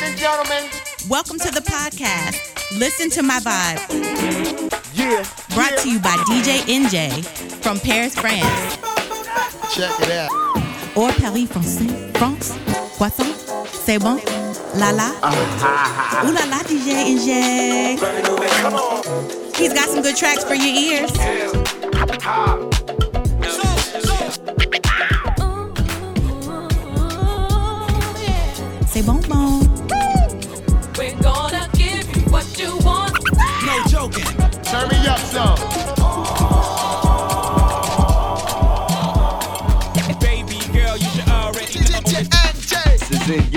Ladies and gentlemen, welcome to the podcast. Listen to my vibe. Yeah. Brought yeah. to you by DJ NJ from Paris, France. Check it out. Or Paris France. France, poisson, c'est bon, la la. Ah. Ooh la la, DJ NJ. He's got some good tracks for your ears. Yeah.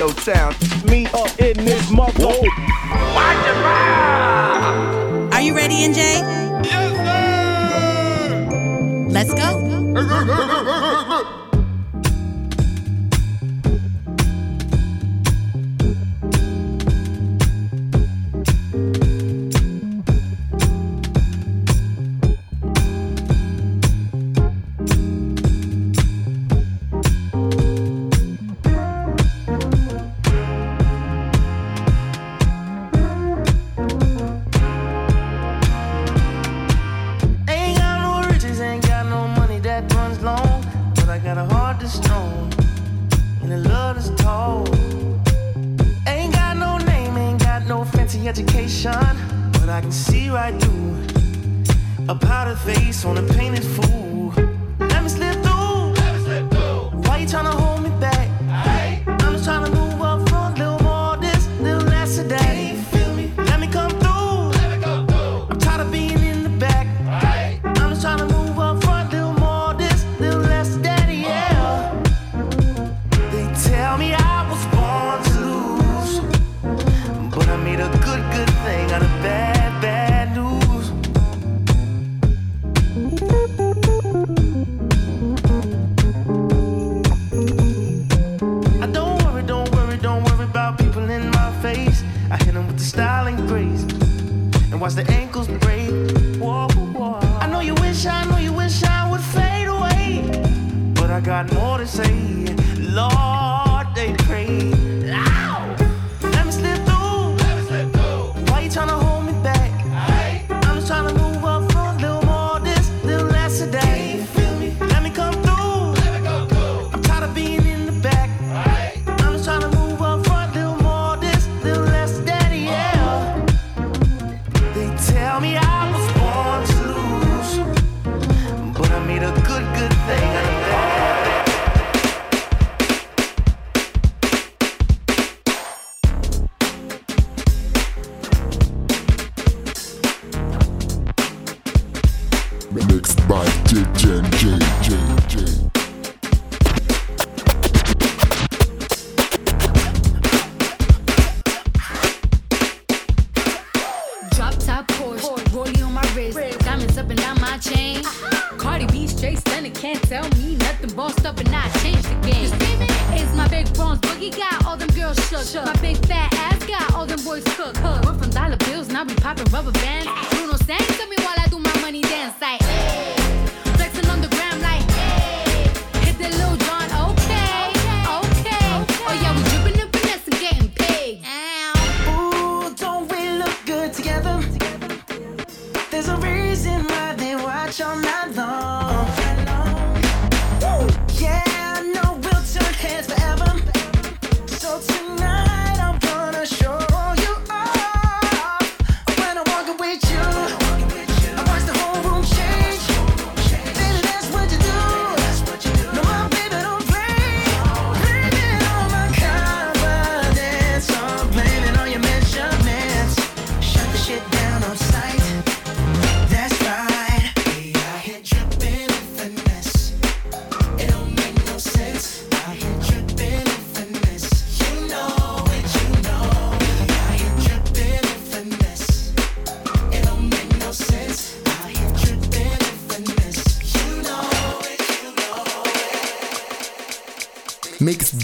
Radio Town. Me up in this mother. Are you ready, NJ? Yes, sir. Let's go.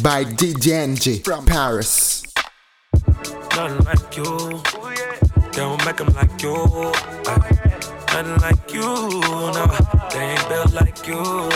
by DJ NJ from Paris. Nothing like you. Don't make them like you. Nothing like you. No, they ain't built like you. No,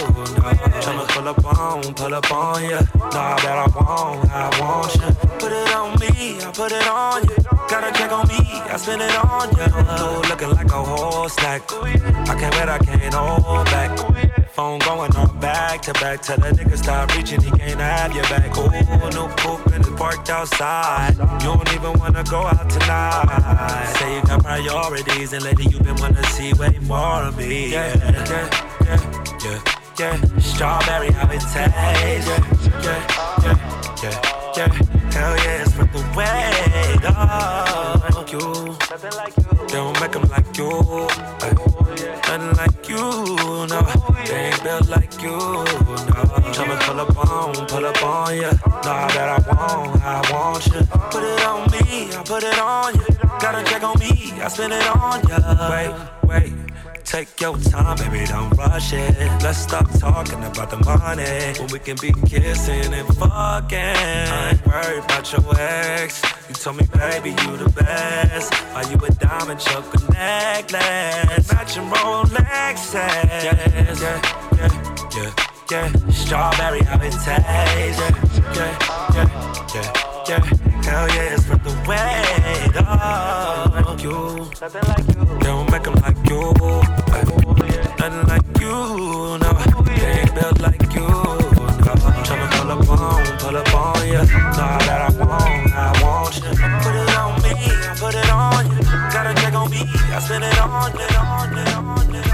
tryna pull up on, pull up on ya. Nah, that I want, I want ya. Put it on me, I put it on ya. Got a check on me, I spend it on ya. Dude, looking like a horse, like I can't wait, I can't hold back. Phone going on back to back. Tell the nigga stop reaching, he can't have your back. Ooh, new coupe and it's parked outside. You don't even wanna go out tonight. Say you got priorities, and lately you been wanna see way more of me. Yeah, yeah, yeah, yeah yeah. Strawberry, how it tastes, yeah, yeah, yeah, yeah, yeah. Hell yeah, it's from the way, dog. Like you, don't make them like you. Nothing like you, no. They ain't built like you, no. Tryna pull up on, pull up on ya. Nah, that I want, I want you. Put it on me, I put it on you. Got a check on me, I spend it on ya. Wait, wait. Take your time, baby, don't rush it. Let's stop talking about the money when we can be kissing and fucking. I ain't worried about your ex. You told me, baby, you the best. Are you a diamond choker necklace? Matching Rolexes. Yeah, yeah, yeah, yeah, yeah. Strawberry, how it tastes. Yeah, yeah, yeah, yeah, yeah. Hell yeah, it's from the way. Oh, you. Nothing like you. They don't make them like you nothing like you, no. They ain't built like you, no. Tryna pull up on, pull up on ya. Know that I want, I want you. Put it on me, I put it on you. Got a check on me, I spend it on you, on you, on you.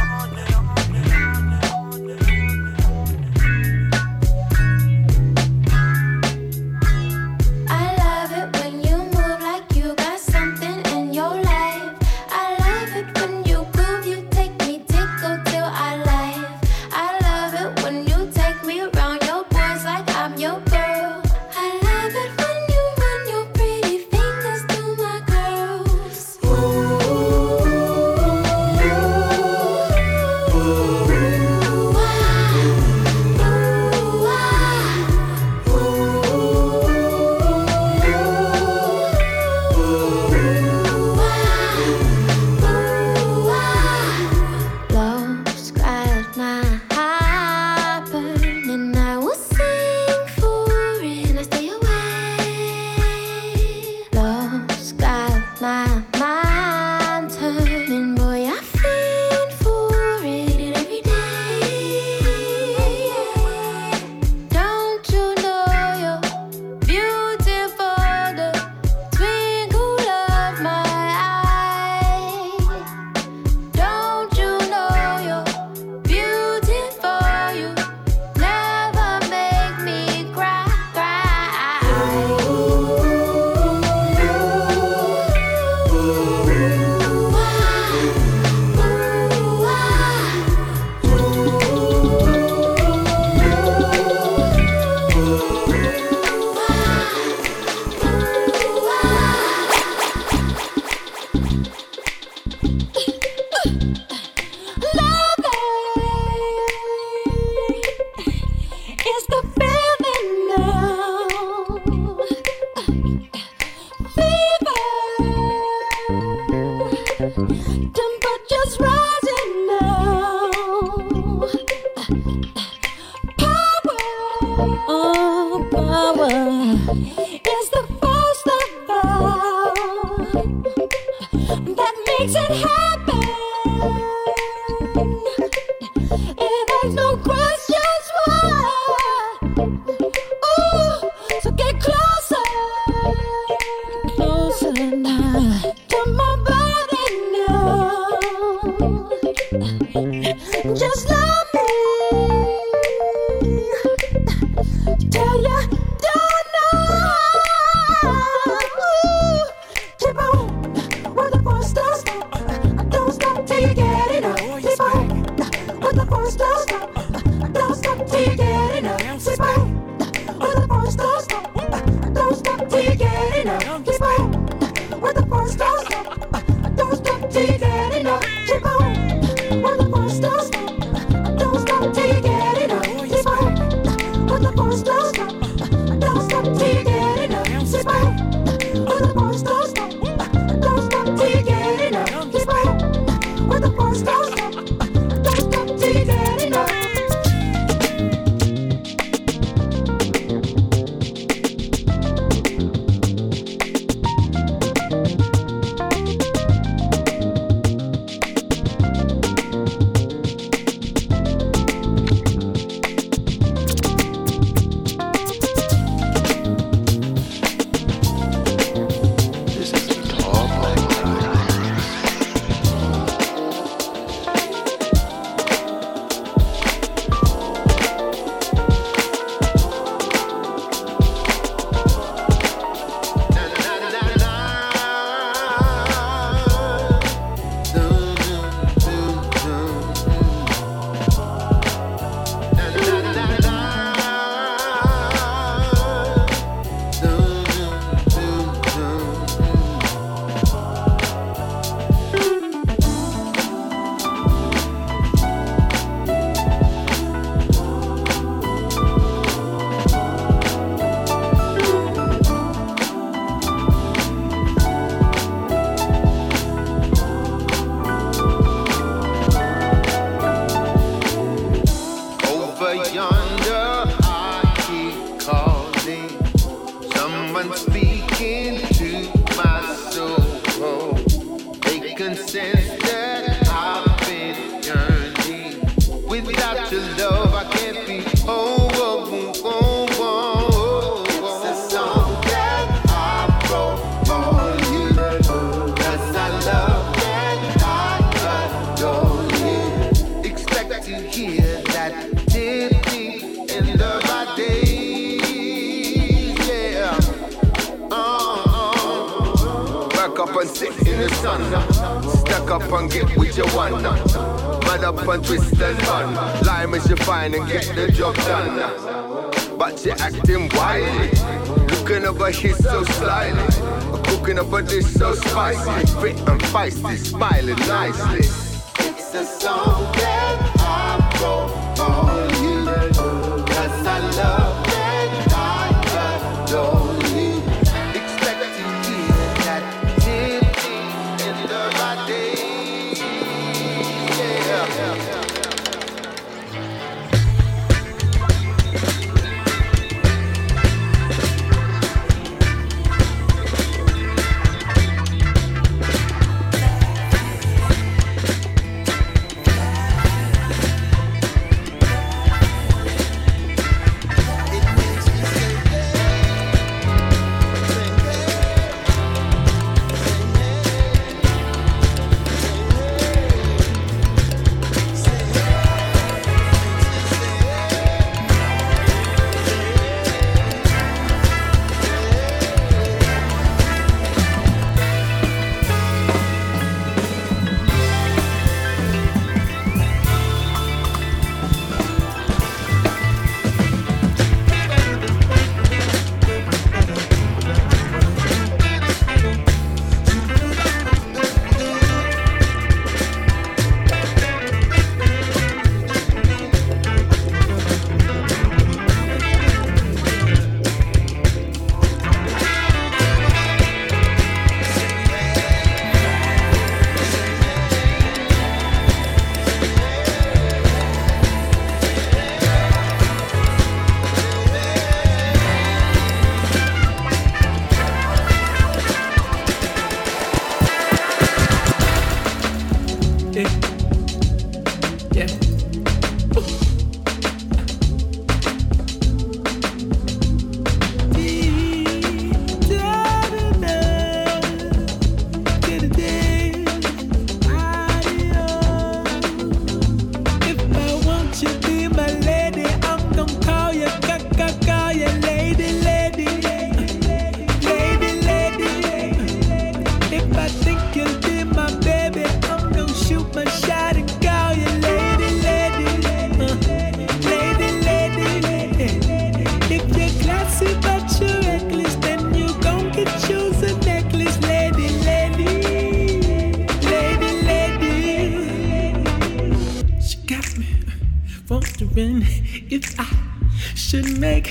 should make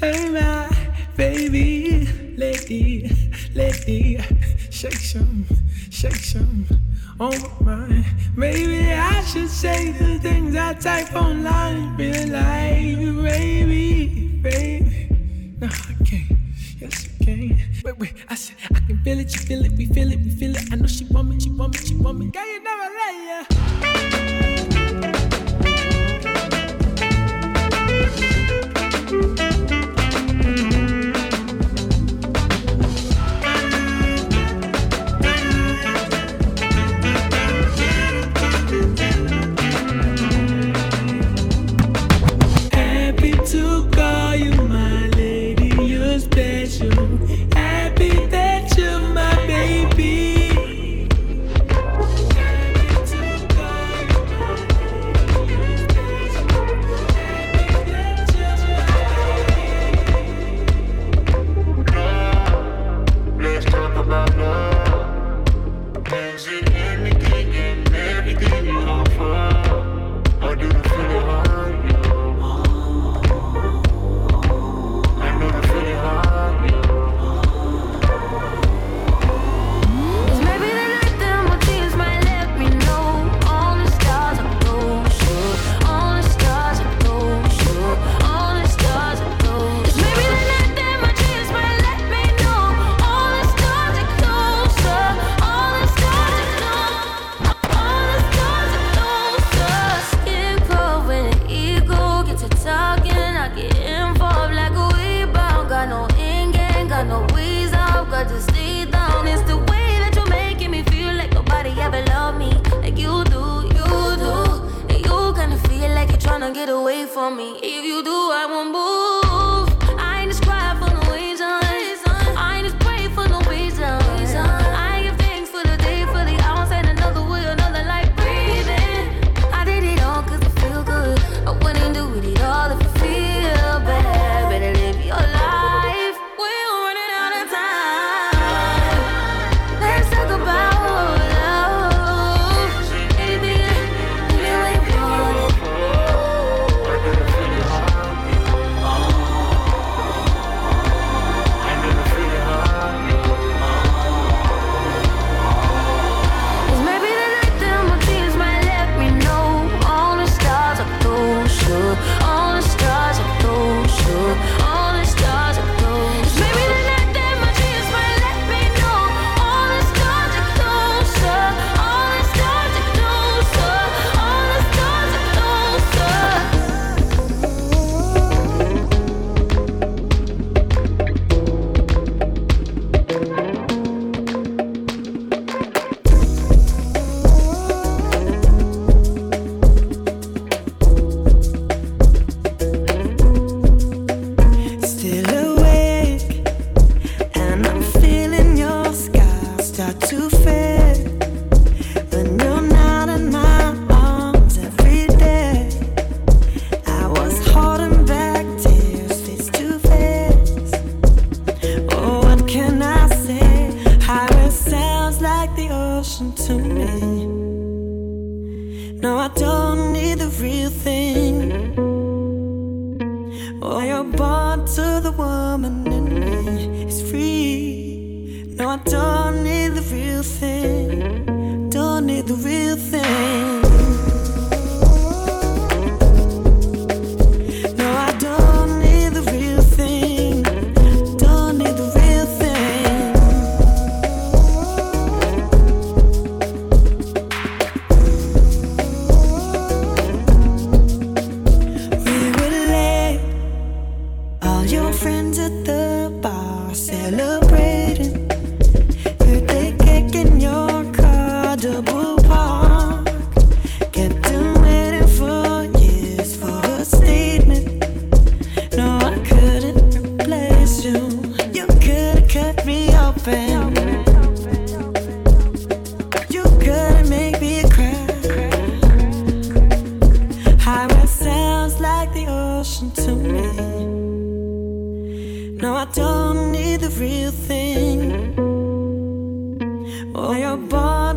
her my baby lady, lady. Shake some, shake some Oh my Maybe I should say the things I type online Be like, life, baby, baby. No, I can't. Yes, you can. Wait, wait. I said I can feel it. You feel it. We feel it. We feel it. I know she want me. She want me. She want me. Girl, you never let ya.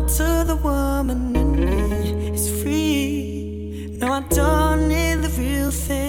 To the woman in me is free. No, I don't need the real thing.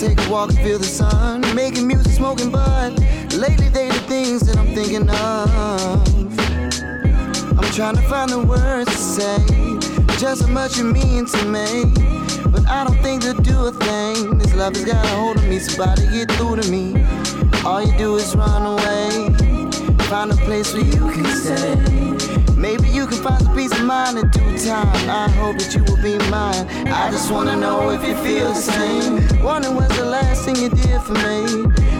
Take a walk and feel the sun. Making music, smoking bud. Lately, they the things that I'm thinking of. I'm trying to find the words to say just how much you mean to me. But I don't think they'll do a thing. This love has got a hold of me, somebody get through to me. All you do is run away. Find a place where you can stay. Maybe you can find some peace of mind in due time. I hope that you will be mine. I just wanna know if you feel the same. Wondering what's the last thing you did for me.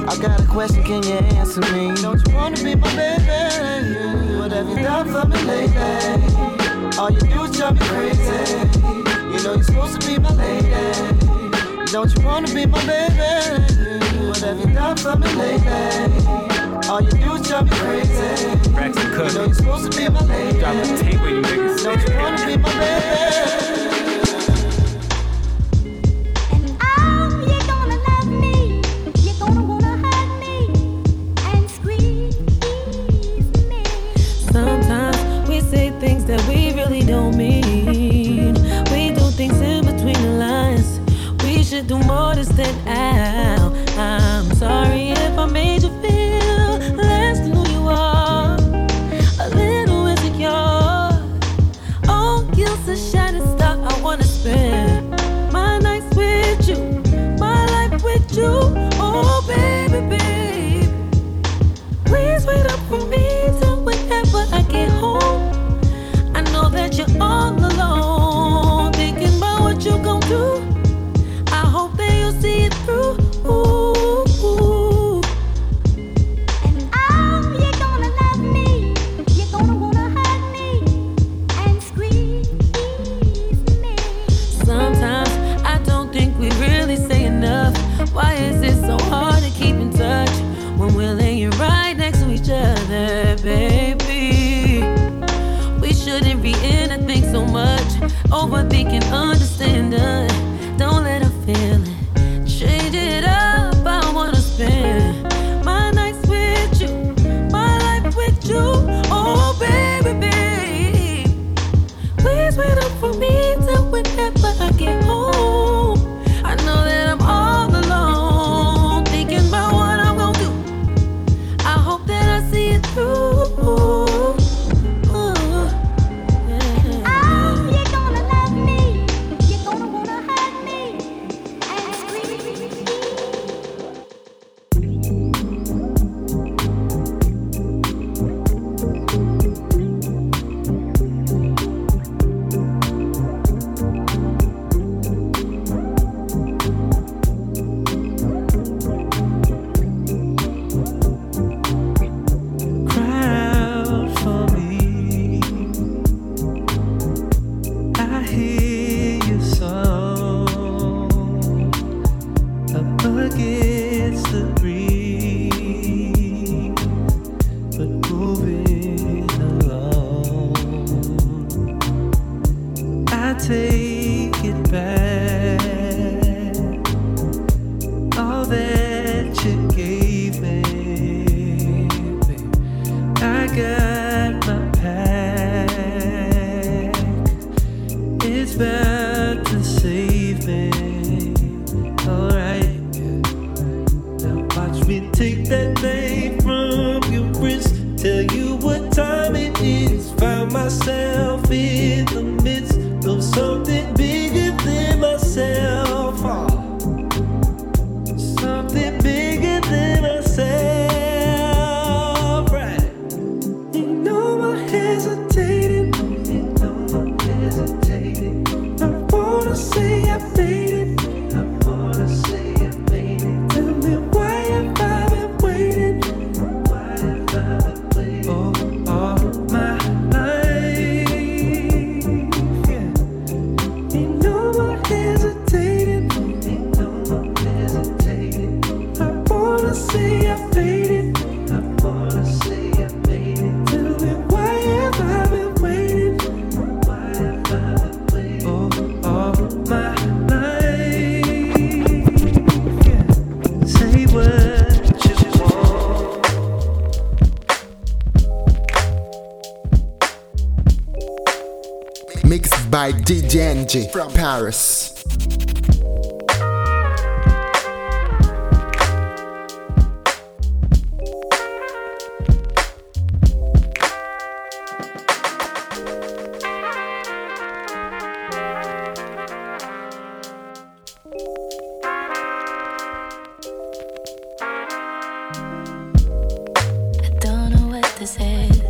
I got a question, can you answer me? Don't you wanna be my baby? What have you done for me lately? All you do is drive me crazy. You know you're supposed to be my lady. Don't you wanna be my baby? What have you done for me lately? All you do is drive me crazy. Braxton Cook. You know you're supposed to be my lady. Drop a tape with you niggas. Don't you wanna be my baby? Sometimes we say things that we really don't mean. We do things in between the lines. We should do more to stand out. I'm sorry if I made by from Paris. I don't know what this is.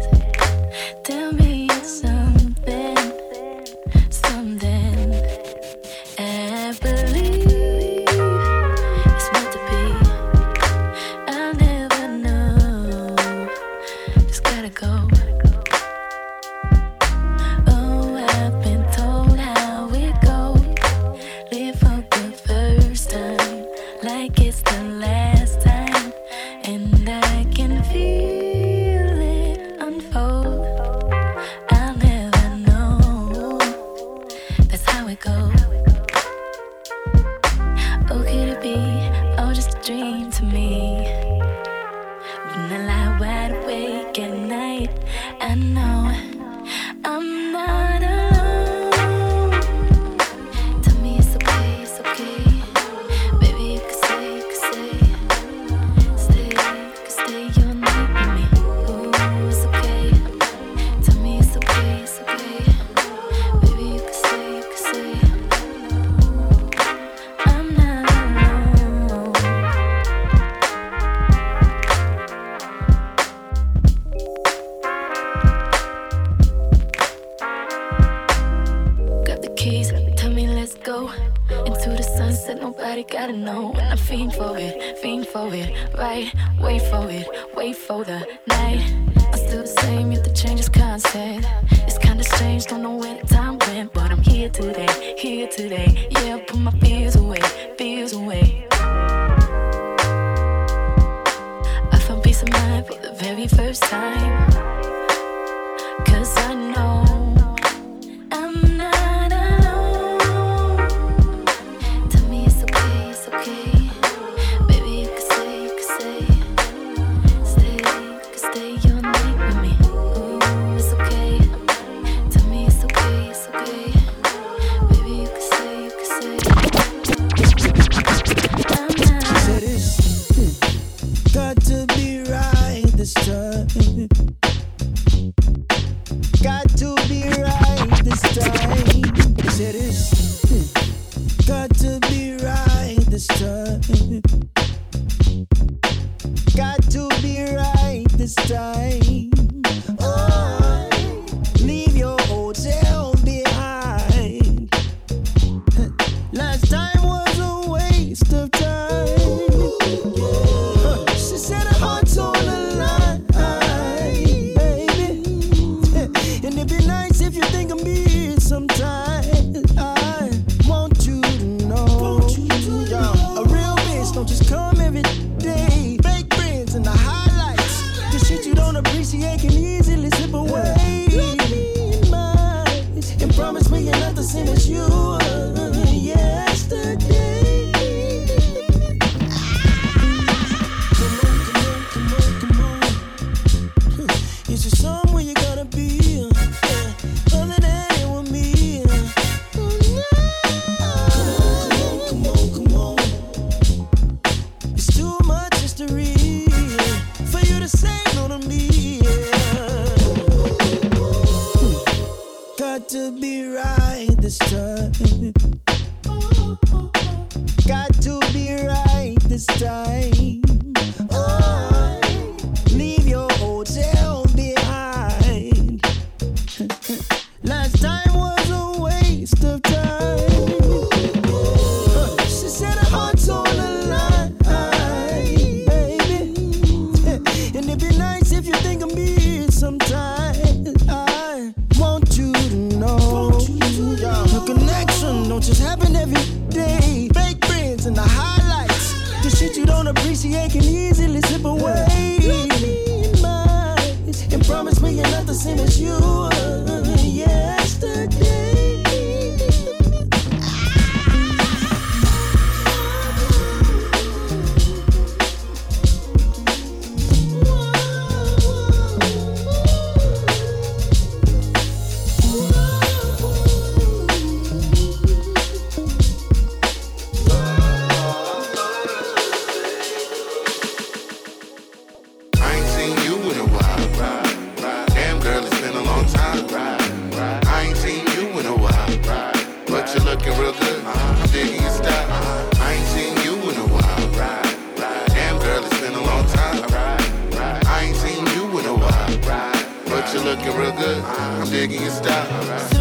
Tell me. I'm digging your style.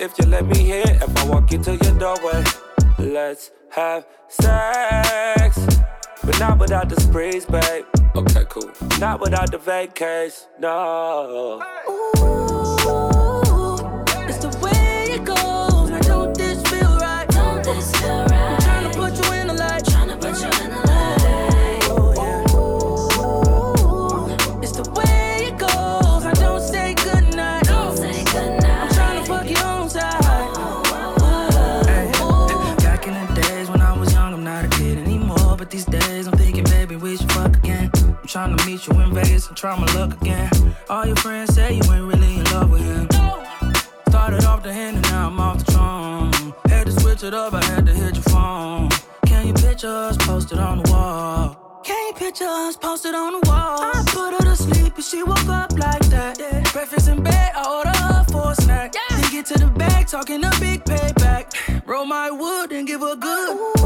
If you let me in. If I walk into your doorway. Let's have sex. But not without the sprees, babe. Okay, cool. Not without the vacays. No. It's you in Vegas and try my luck again. All your friends say you ain't really in love with him. Started off the hand and now I'm off the throne. Had to switch it up, I had to hit your phone. Can you picture us posted on the wall? Can you picture us posted on the wall? I put her to sleep and she woke up like that. Yeah. Breakfast in bed, I order her for a snack. Yeah. Then get to the bag, talking a big payback. Roll my wood and give her good. It's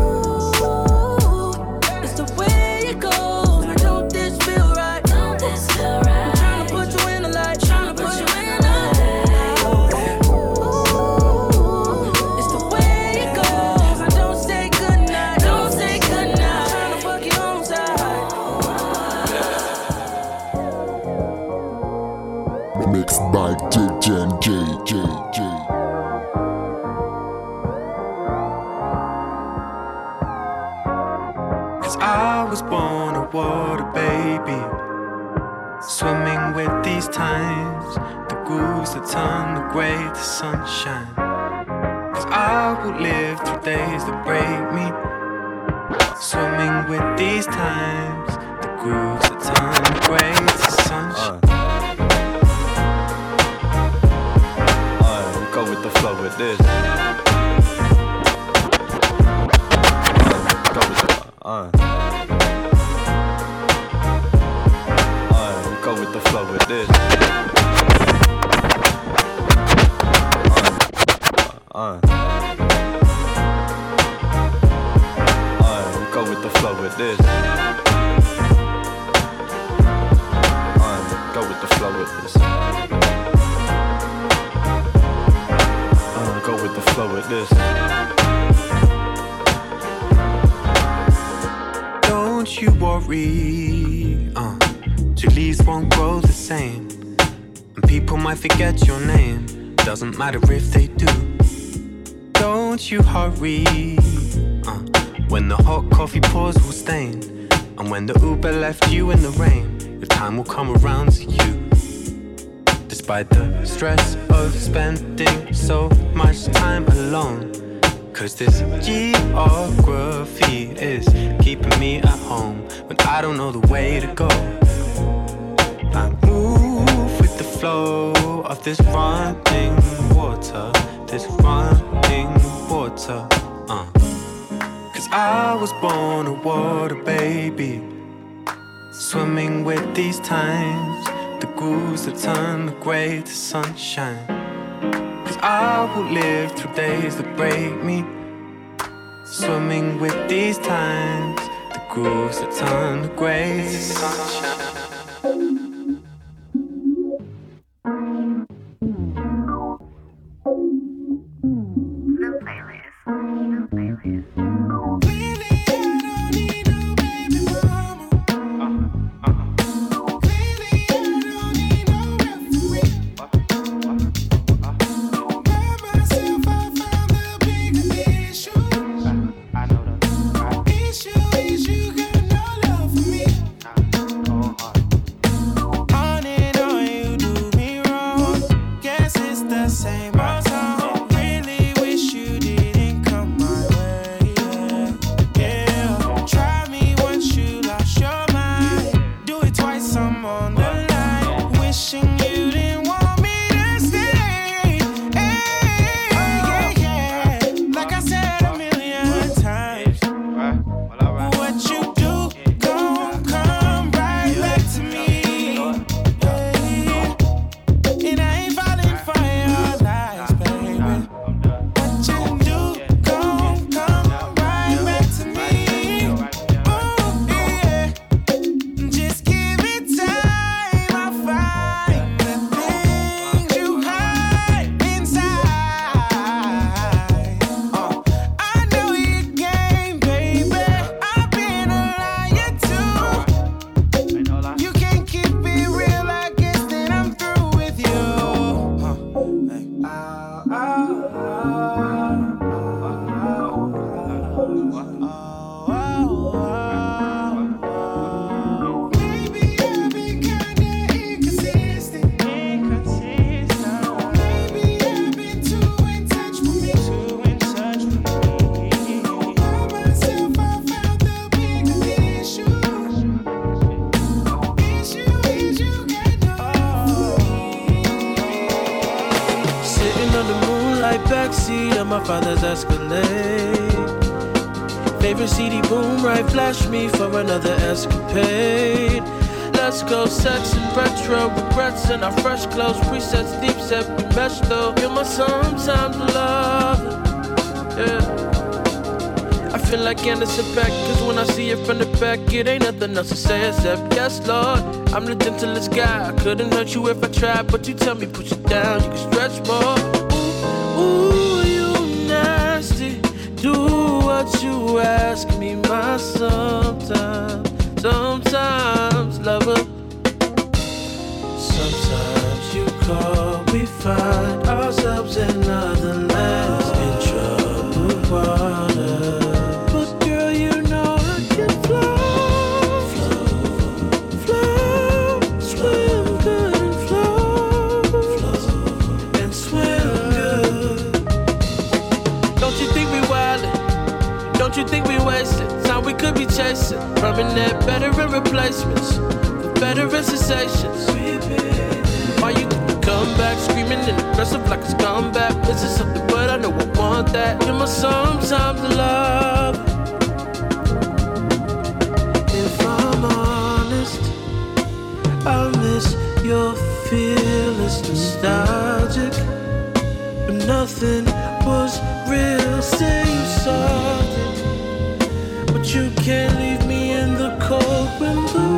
Swimming with these times, the grooves that turn the gray to sunshine. Cause I will live through days that break me. Swimming with these times, the grooves that turn the gray to sunshine. with this. Go with the, uh. Uh, go with the flow with this. Uh, uh. Uh, go with the flow with this. Uh, go with the flow with this. Uh, go with the flow with this. Don't you worry, leaves won't grow the same. And people might forget your name, doesn't matter if they do. Don't you hurry, uh, when the hot coffee pours will stain. And when the Uber left you in the rain, your time will come around to you. Despite the stress of spending so much time alone. Cause this geography is keeping me at home when I don't know the way to go. I move with the flow of this running water, this running water. Uh. Cause I was born a water baby, swimming with these times, the grooves that turn the gray to sunshine. Cause I will live through days that break me. Swimming with these times, the grooves that turn the gray to sunshine. Nothing say except yes, Lord. I'm the gentlest guy. I couldn't hurt you if I tried, but you tell me push it down, you can Running that better replacements, for better in sensations. Why you come back screaming and aggressive like it's come back? Is it something what want that. You're my sometimes love. If I'm honest, I miss your fearless nostalgic. But nothing was real. Say you something, but you can't leave me in the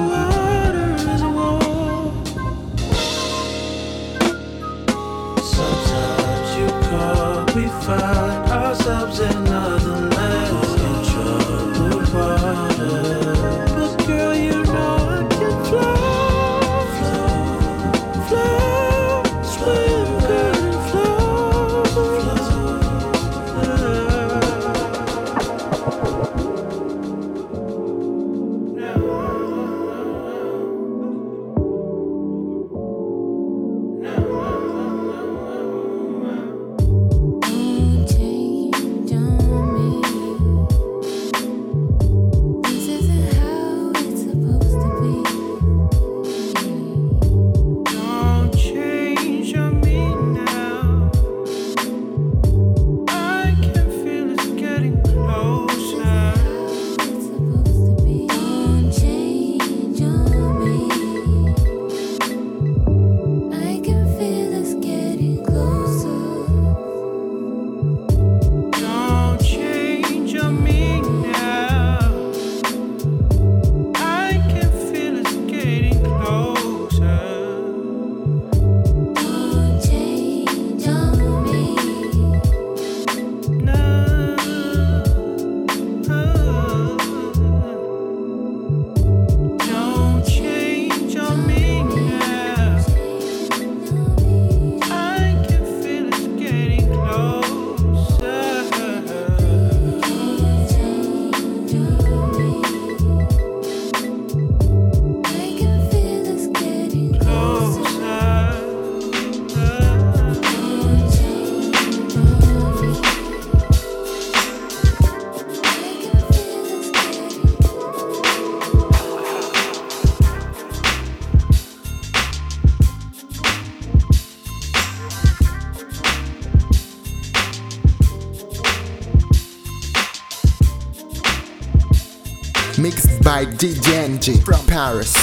DJ NJ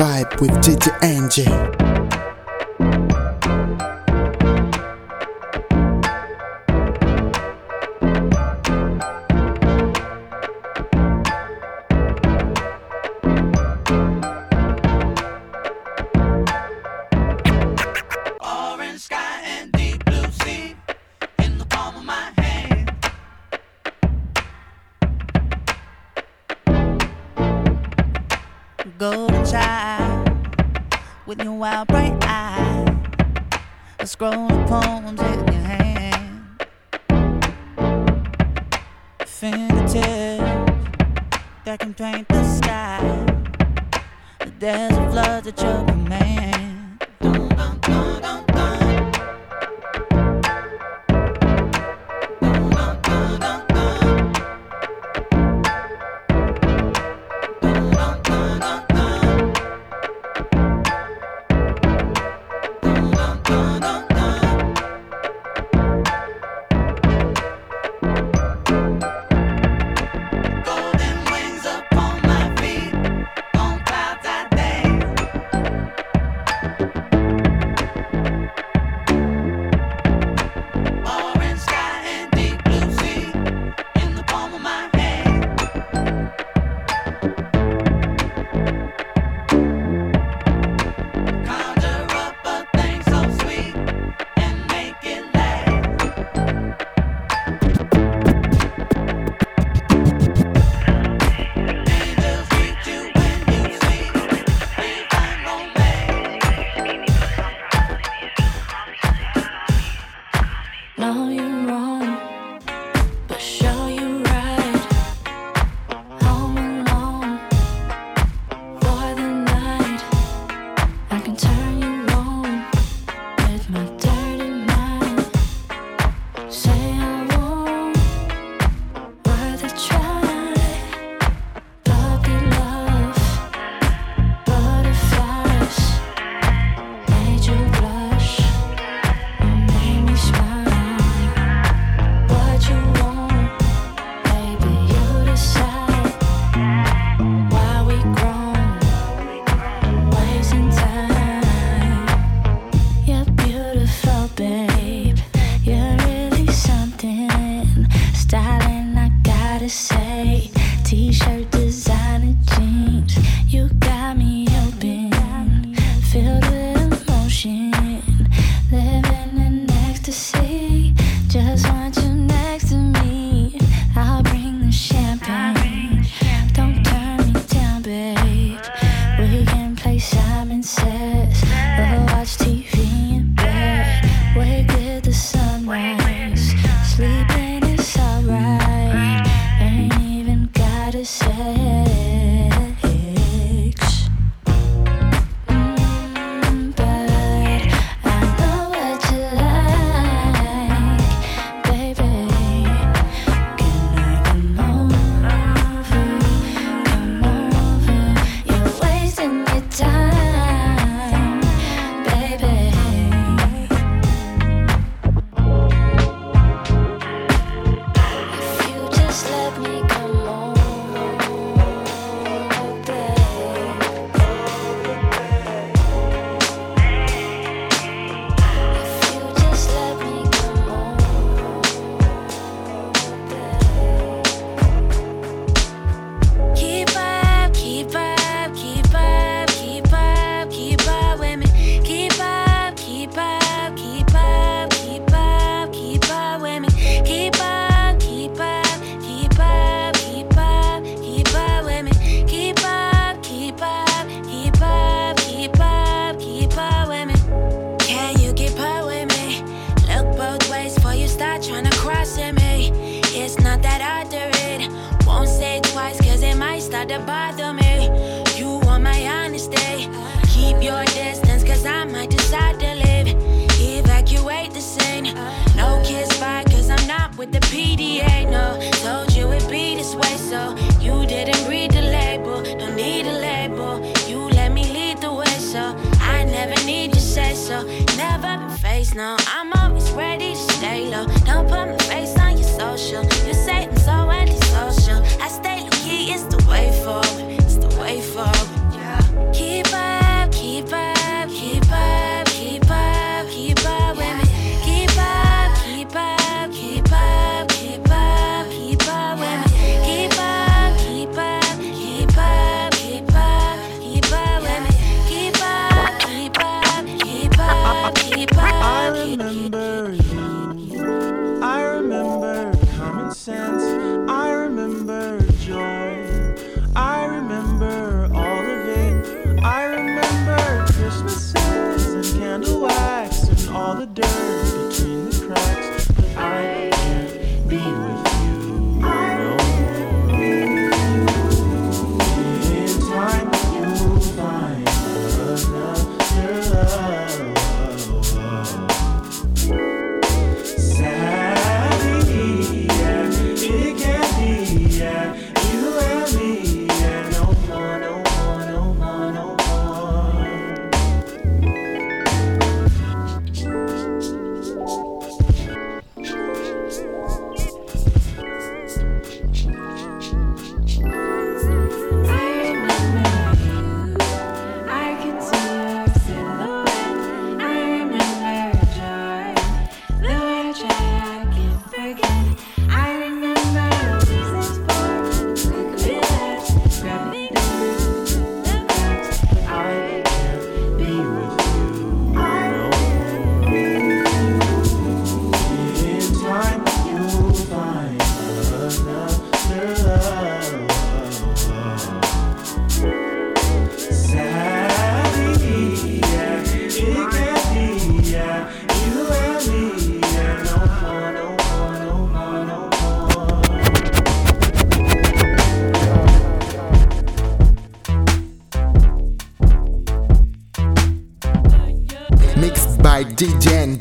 vibe with DJ NJ.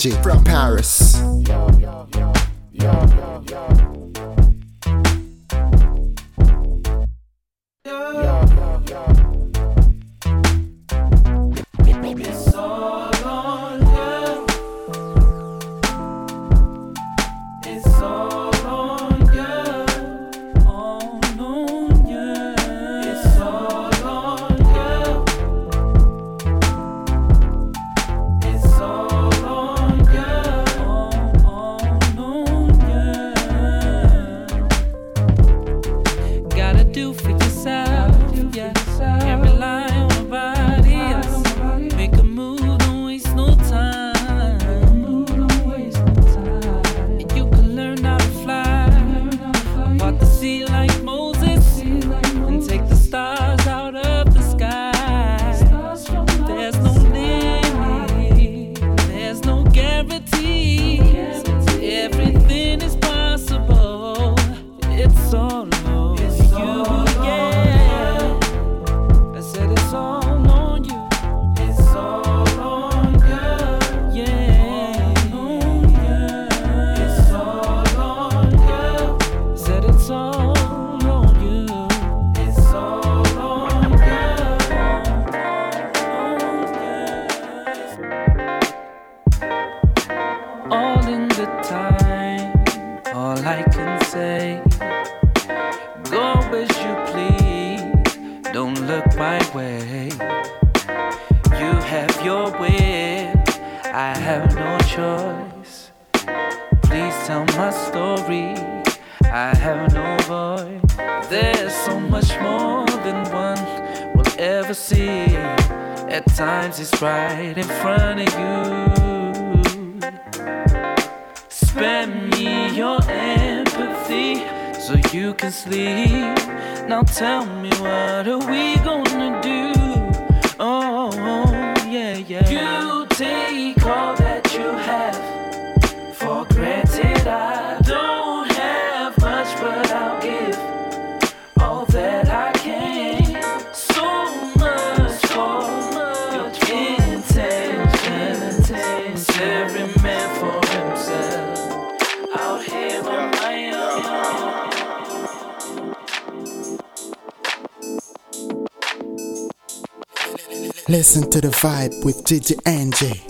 Energy from choice. Please tell my story. I have no voice. There's so much more than one will ever see. At times it's right in front of you. Spend me your empathy so you can sleep. Now tell me what are we gonna do? Oh, yeah, yeah. You take I don't have much, but I'll give all that I can. So much. Every man for himself. Out here on my own. Listen to the vibe with DJ NJ.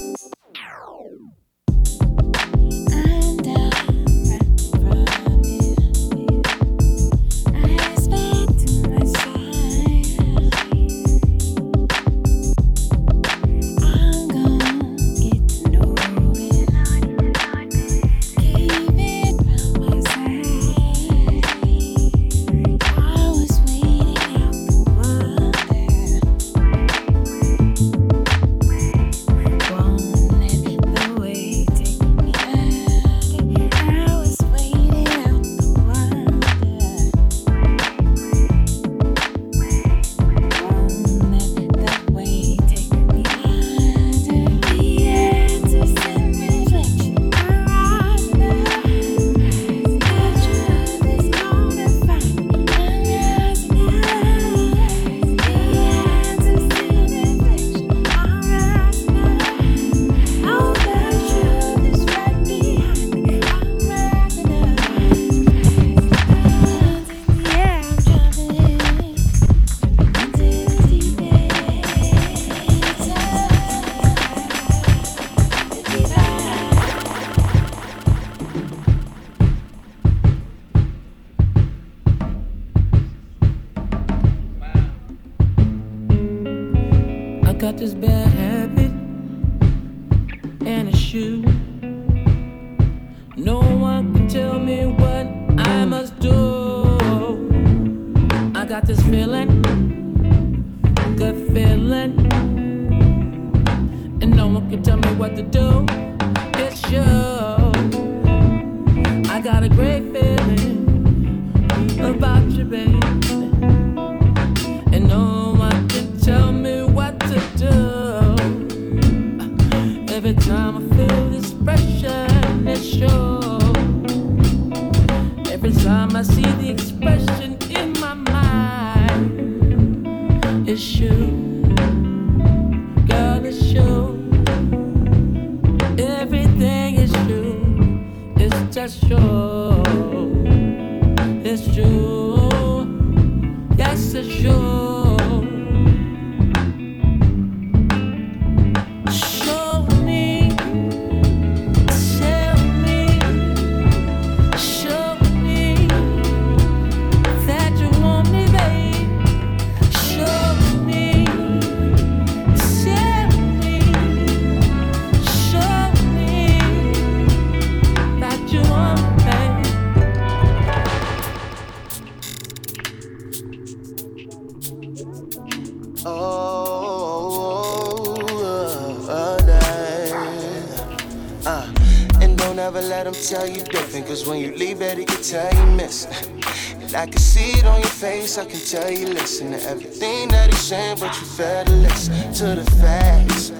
I can tell you listen to everything that he's saying, but you better to listen to the facts.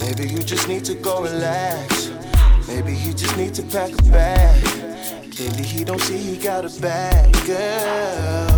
Maybe you just need to go relax. Maybe he just need to pack a bag. Clearly he don't see he got a bad girl.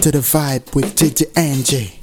to the vibe with DJ NJ.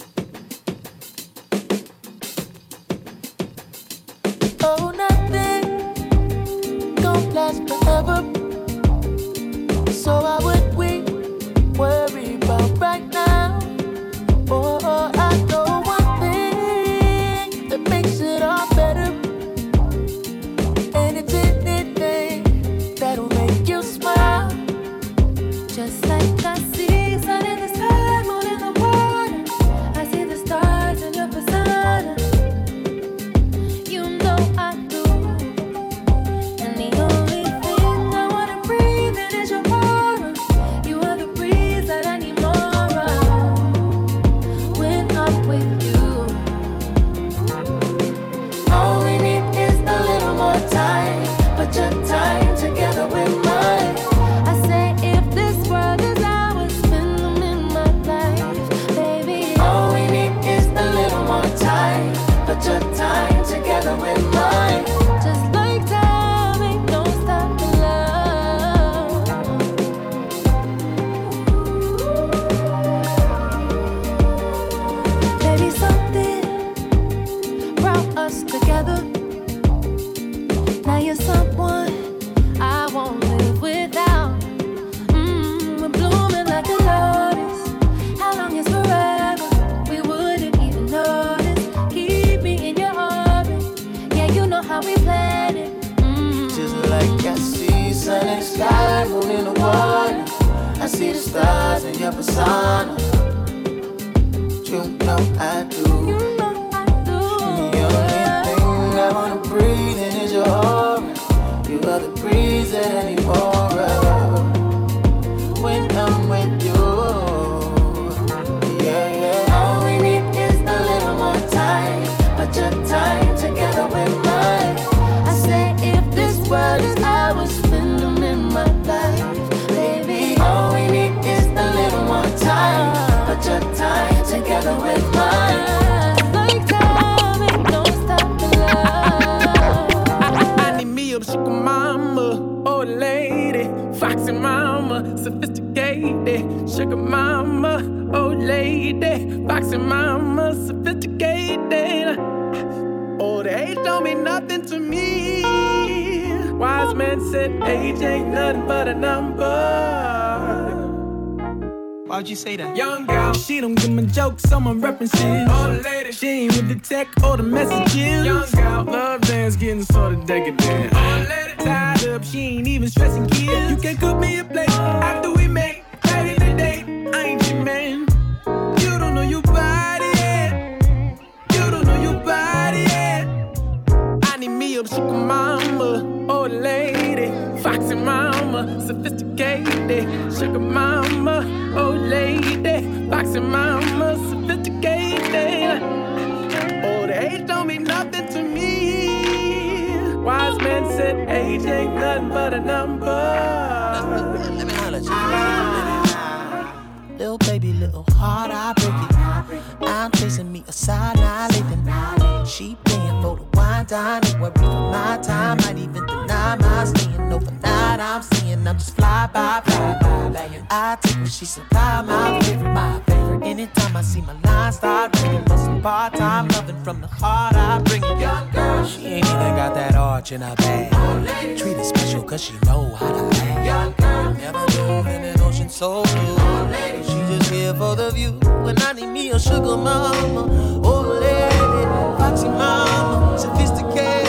chasing me aside, annihilating. She paying for the wine, dining, worry for my time. Might even deny my staying overnight. I'm seeing I'm just fly by, fly by. Laying. I take what she supply, my favorite, my favorite. Anytime I see my line start ringing, for some part time loving from the heart, I bring it. Young girl, she ain't even got that arch in her bag. Treat her special, cause she know how to act. Young girl, never knew an ocean so blue here for the view. When I need me a sugar mama, oh lady, foxy mama, sophisticated.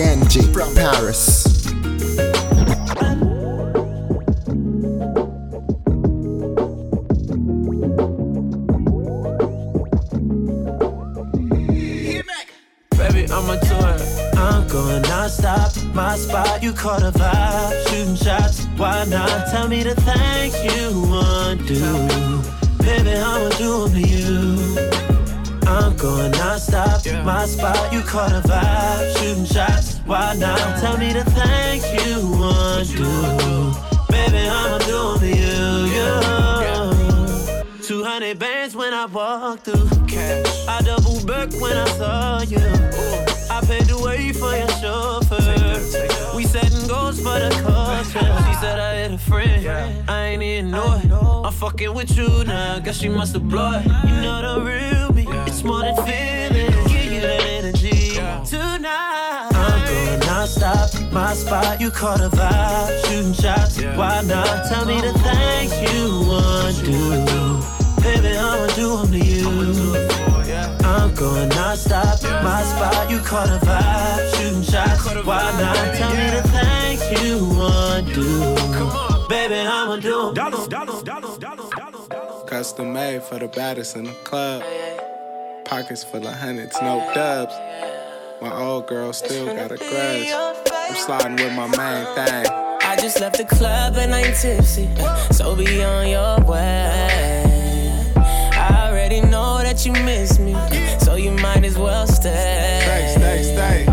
NJ from Paris. Custom made for the baddest in the club. Pockets full of hundreds, no dubs. My old girl still got a grudge. I'm sliding with my main thing. I just left the club and I'm tipsy, so be on your way. I already know that you miss me, so you might as well stay. Stay, stay, stay.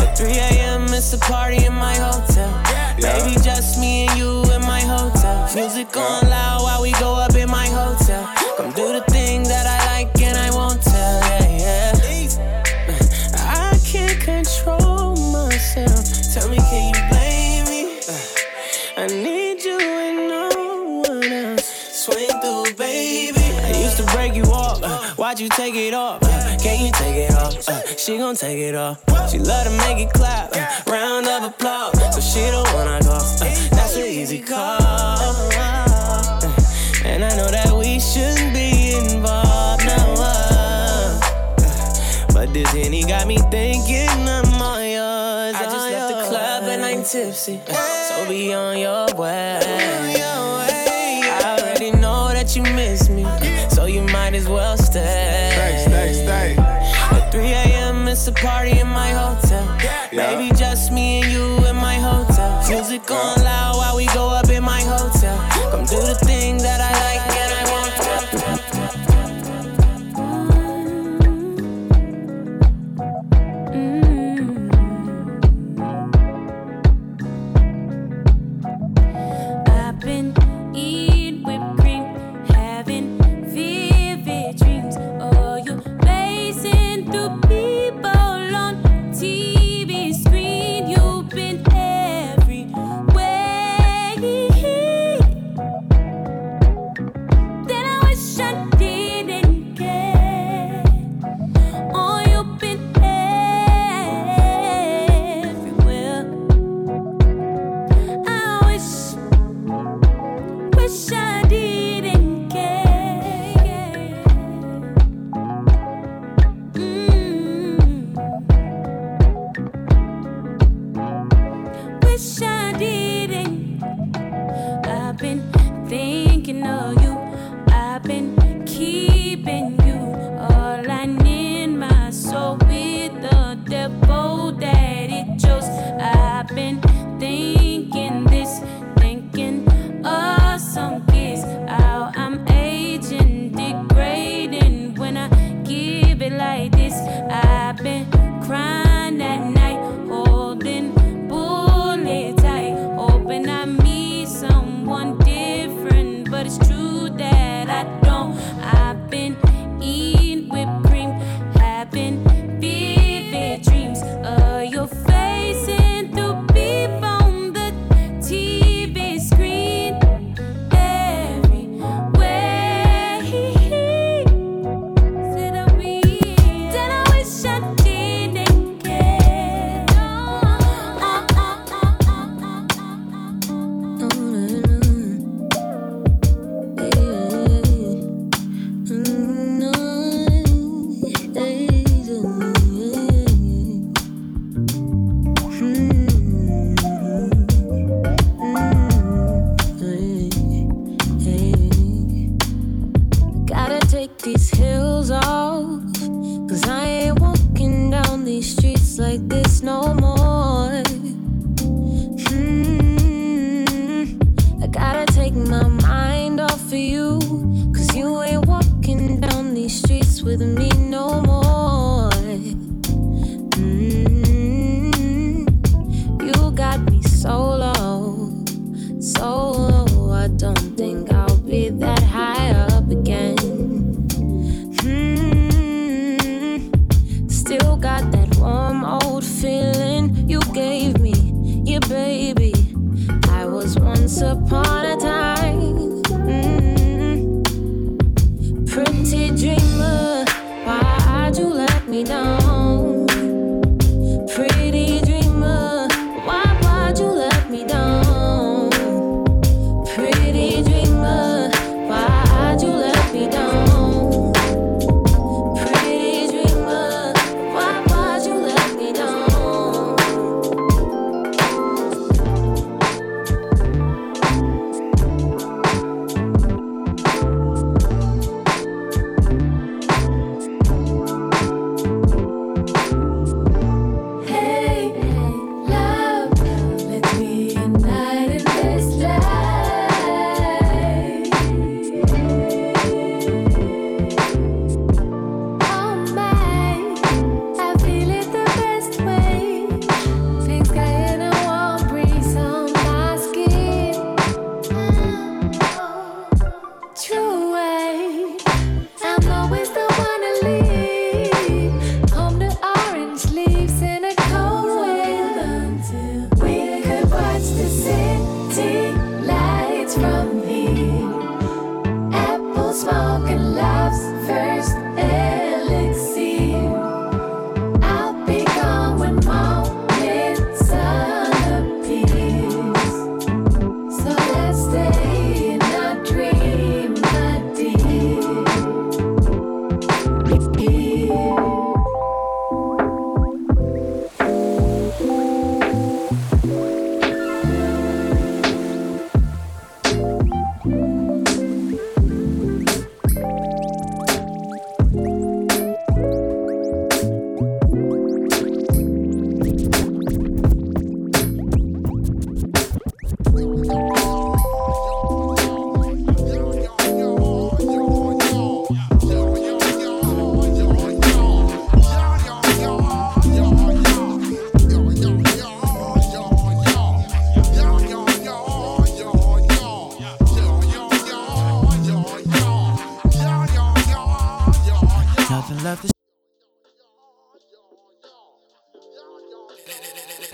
At 3 a.m. it's a party in my hotel. Baby, just me and you in my hotel. Music on loud while we go up take it off? Uh, can you take it off? Uh, she gon' take it off. She love to make it clap. Uh, round of applause. So she don't wanna go. Uh, that's an easy call. Uh, and I know that we shouldn't be involved now. Uh, but this Henny got me thinking I'm all yours. I just left the club and I'm tipsy. So be on your way. Party in my hotel. Baby, just me and you in my hotel. Music on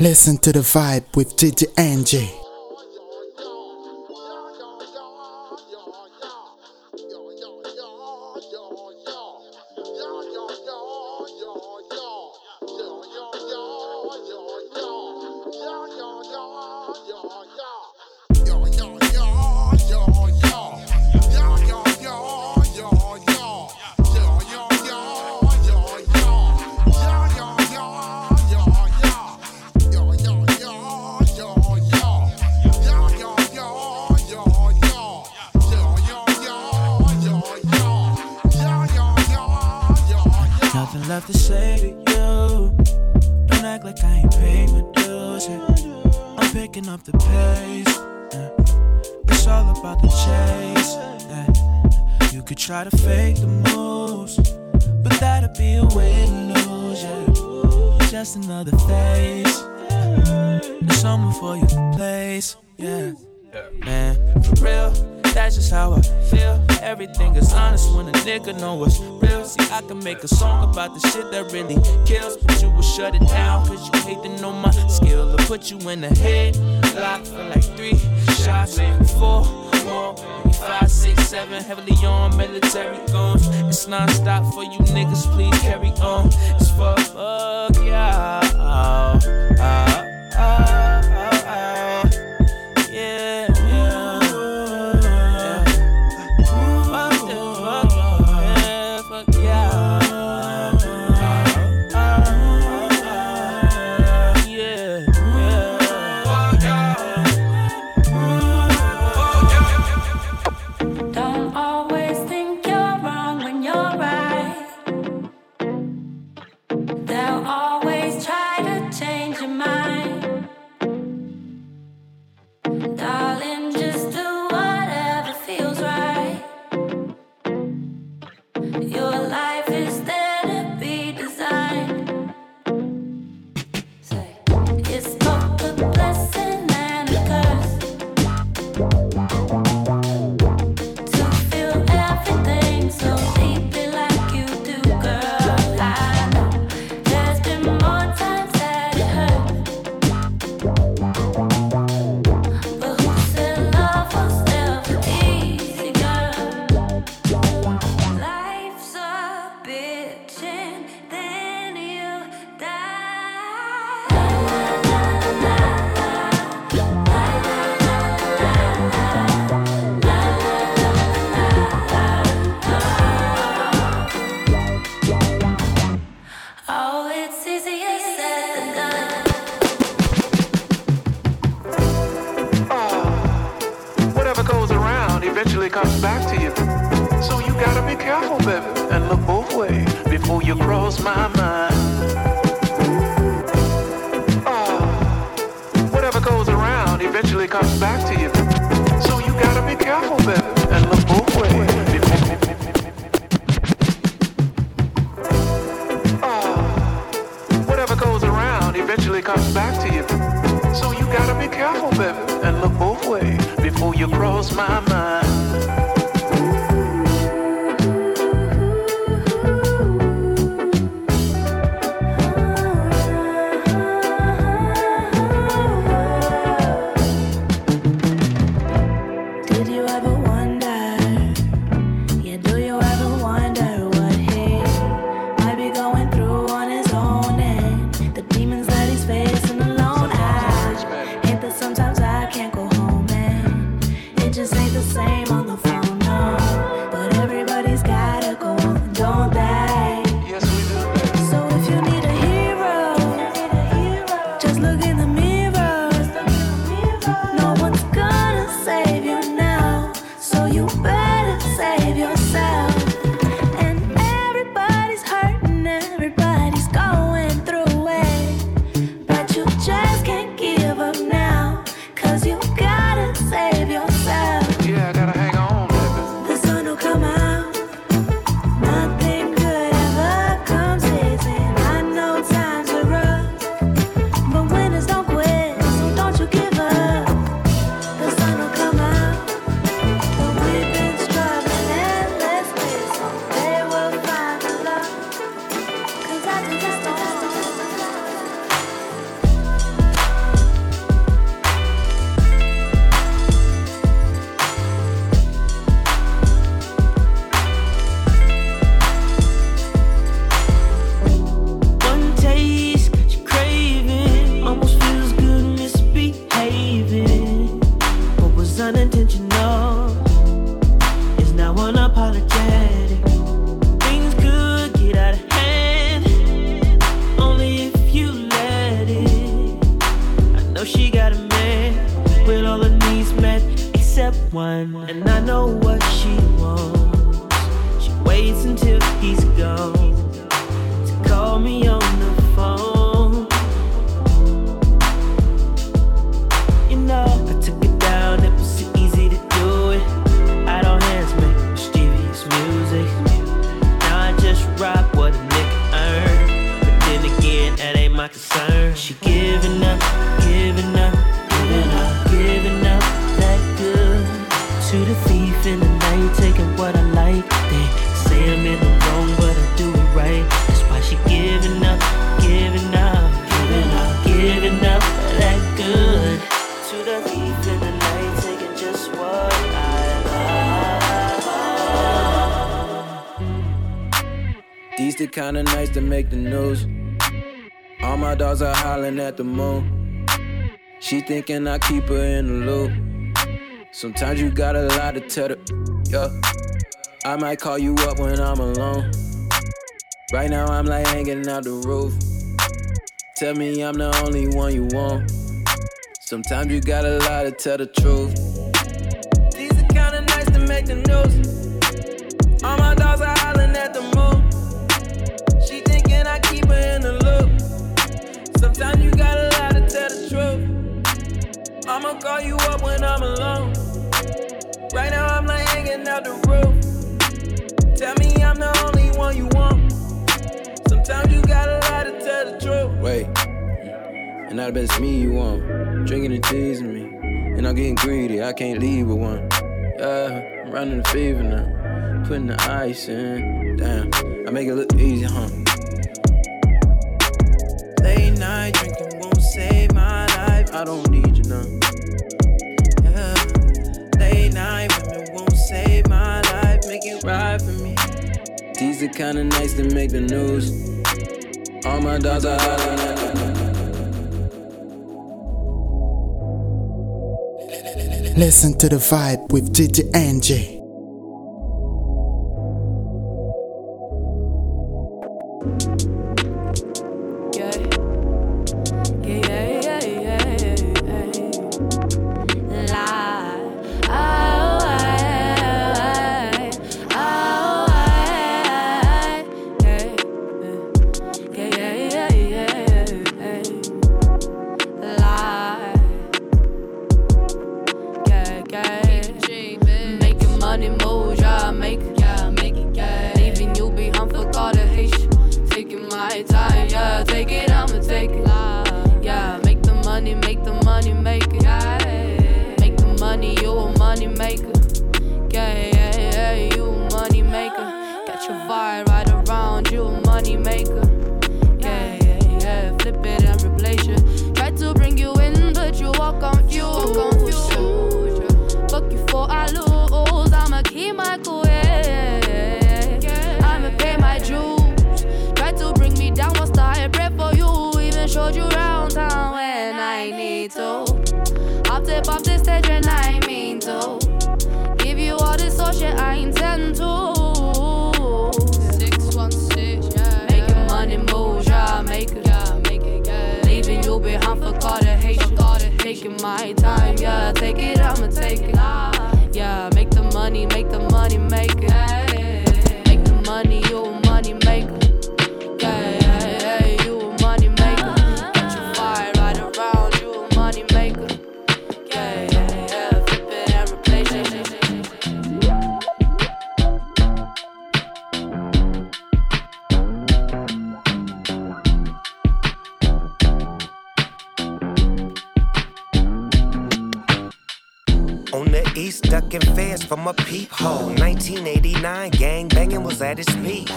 Listen to the vibe with DJ NJ. news. All my dogs are howling at the moon. She thinking I keep her in the loop. Sometimes you gotta lie to tell the, yeah. I might call you up when I'm alone. Right now I'm like hanging out the roof. Tell me I'm the only one you want. Sometimes you gotta lie to tell the truth. putting the ice in. Damn, I make it look easy, huh? Late night drinking won't save my life. I don't need you now. Yeah. Late night women won't save my life. Make it right for me. These are kinda nice to make the news. All my dogs are out Listen to the vibe with DJ NJ. Tip off the stage when I mean to. Give you all this so shit I intend to. 616, yeah. Making money moves, yeah, make it, yeah, make it, yeah. Leaving you behind for God to hate you. Taking my time, yeah, take it, I'ma take it. At its peak.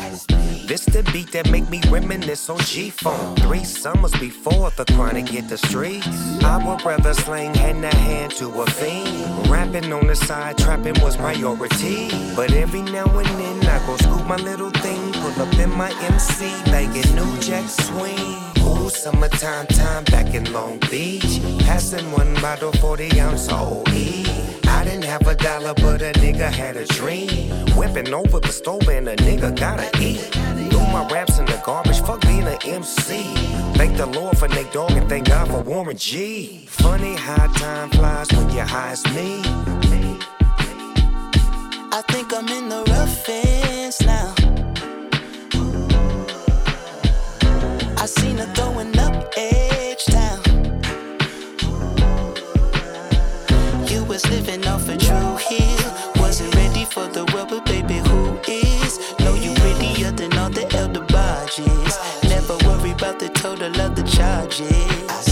This the beat that make me reminisce on G-Funk. Three summers before the chronic hit the streets. I would rather slang hand to hand to a fiend. Rapping on the side, trapping was priority. But every now and then I go scoop my little thing, pull up in my MC, banging New Jack Swing. Ooh, summertime time back in Long Beach. Passing one bottle 40 ounce OE. I didn't have a dollar, but a nigga had a dream. Whipping over the stove and a nigga gotta eat. Threw my raps in the garbage, fuck being an MC. Thank the Lord for Nate Dogg and thank God for Warren G. Funny how time flies when you're high as me. I think I'm in the rough ends now. I seen her throwing living off a true hill. Wasn't ready for the world, but baby, who is? Know you prettier than all the elder barges. Never worry about the total of the charges.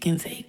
Trip, we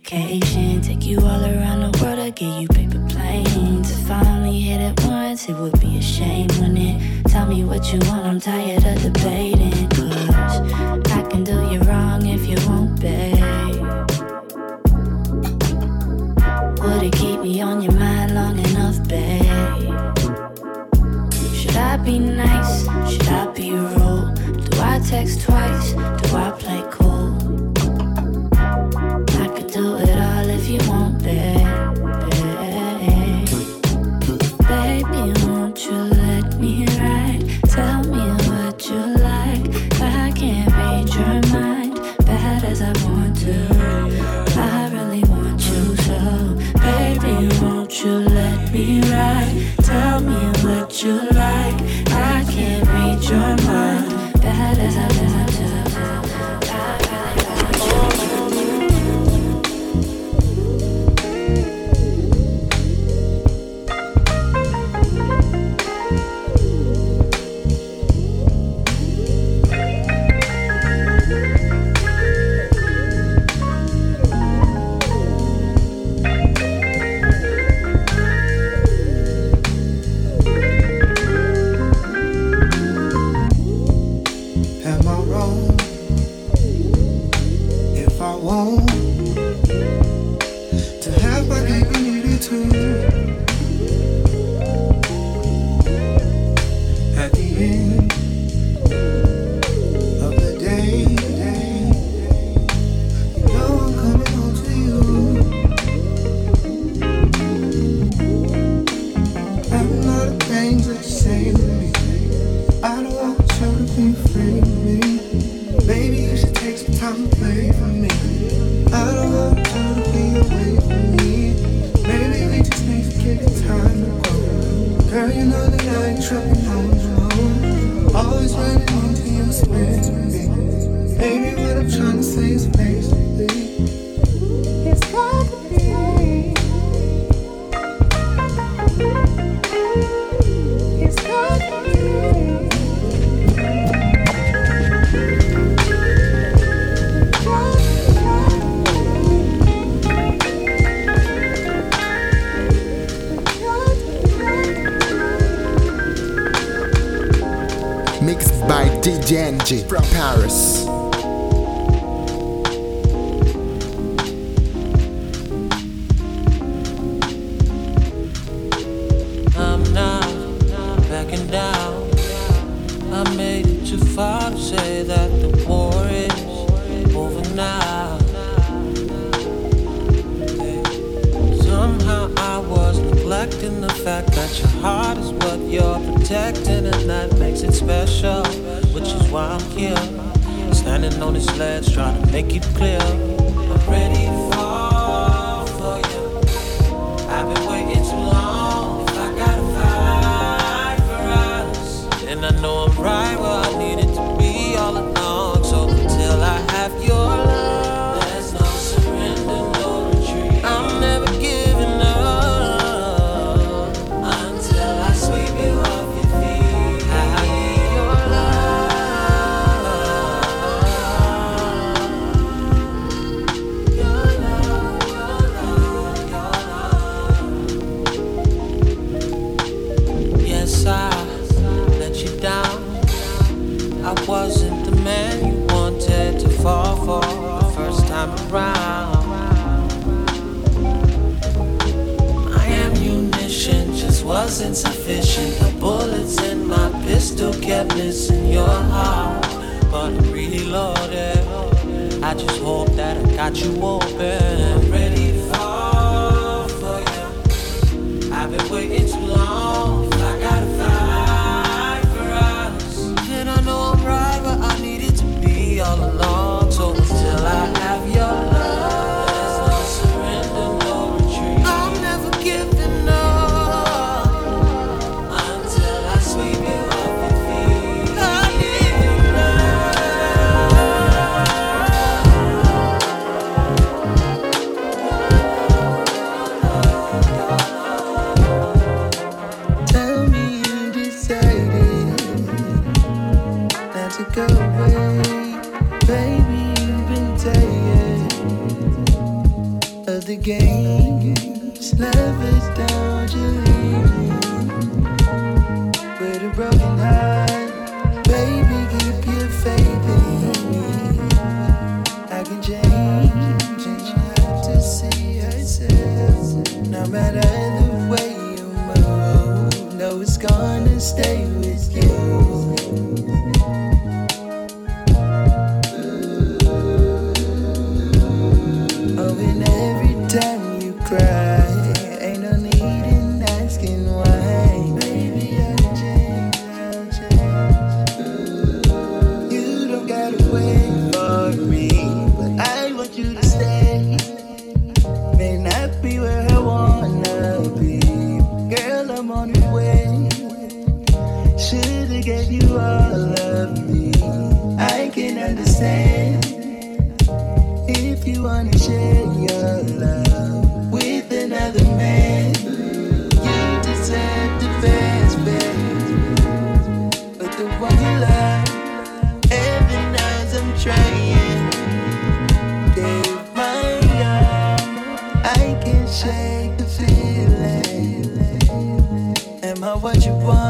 what you?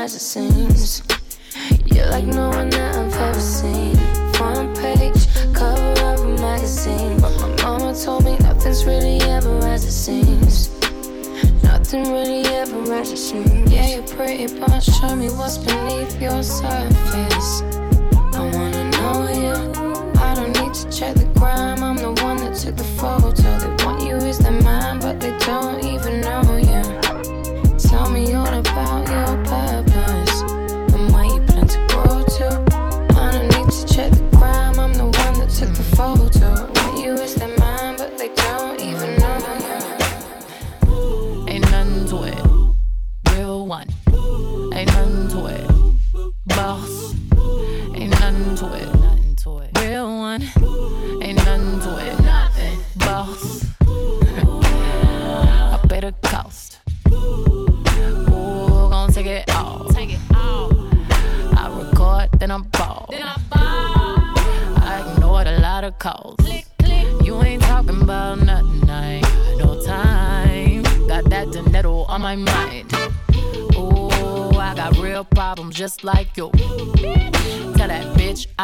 as it seems. You're like no one that I've ever seen. Front page, cover of a magazine. But my mama told me nothing's really ever as it seems. Nothing really ever as it seems. Yeah, you're pretty, but show me what's beneath your surface. I wanna know you. I don't need to check the crime. I'm the one that took the photo. They want you as their man, but they don't even know you. Tell me all about your past.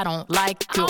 don't like you.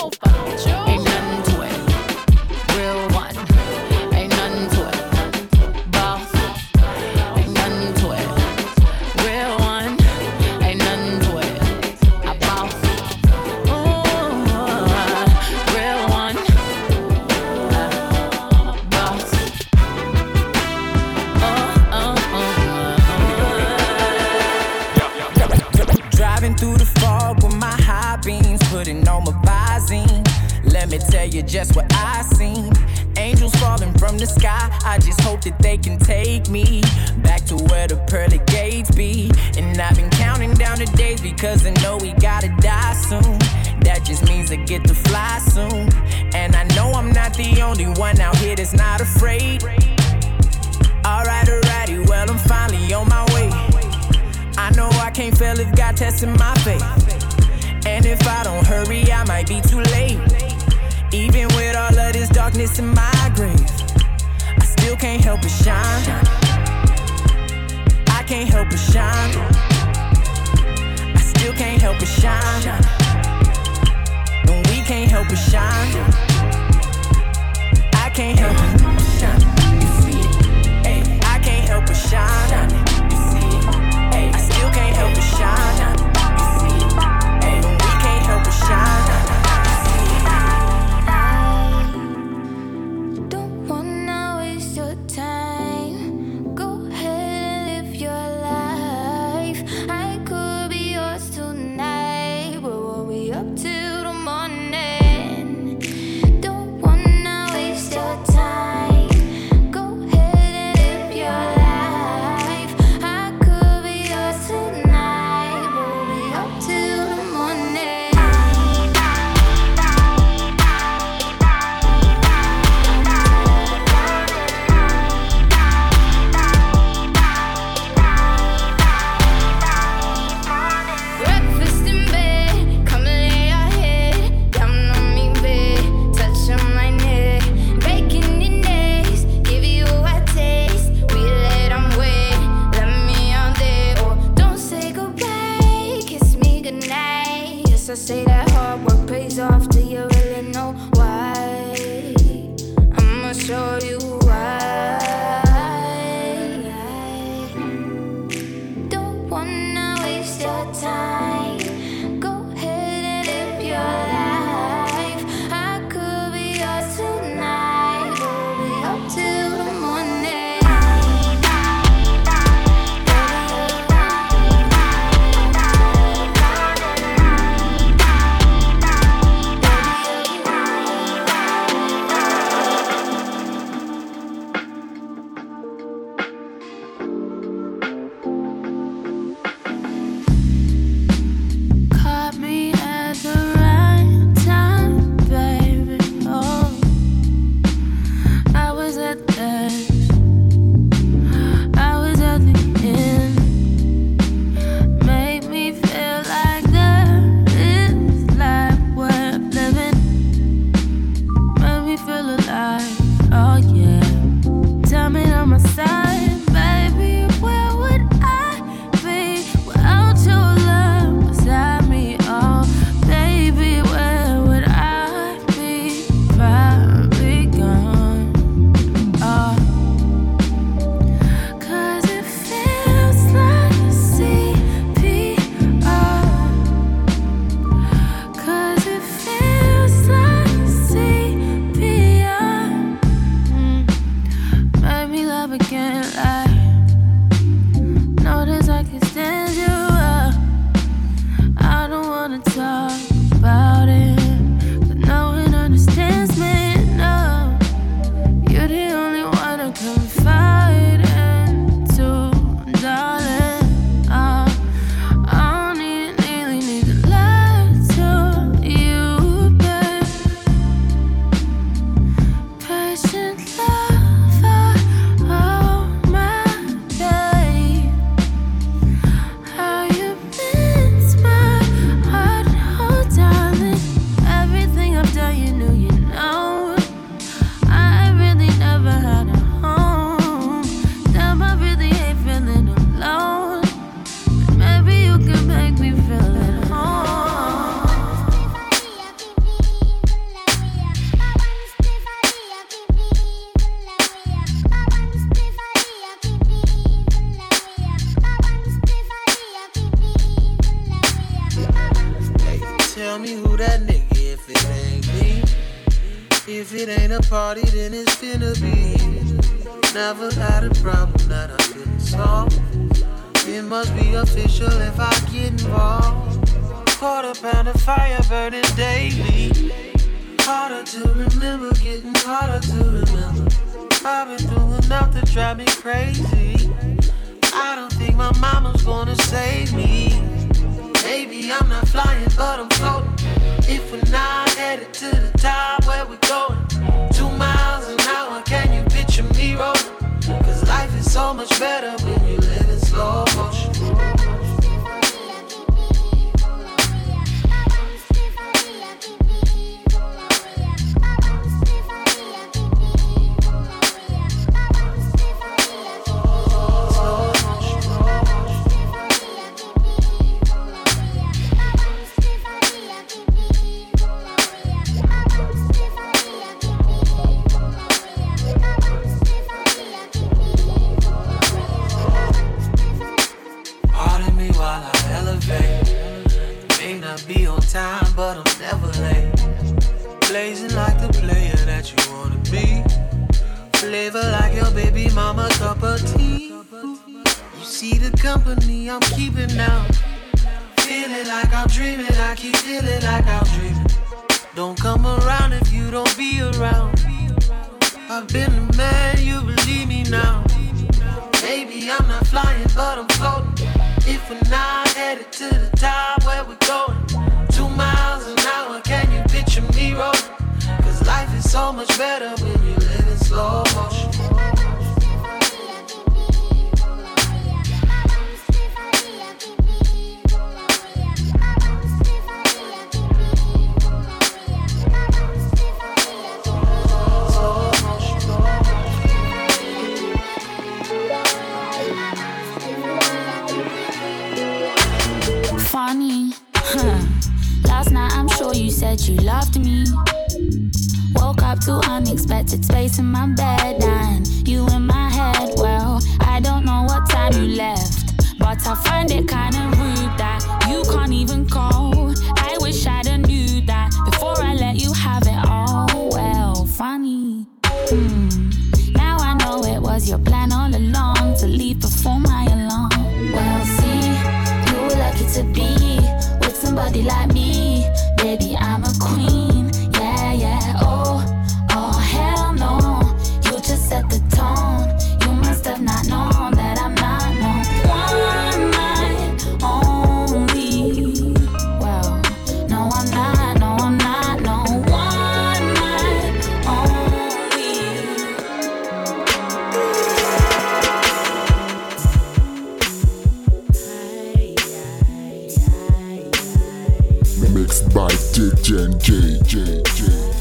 Mixed by DJ J J J.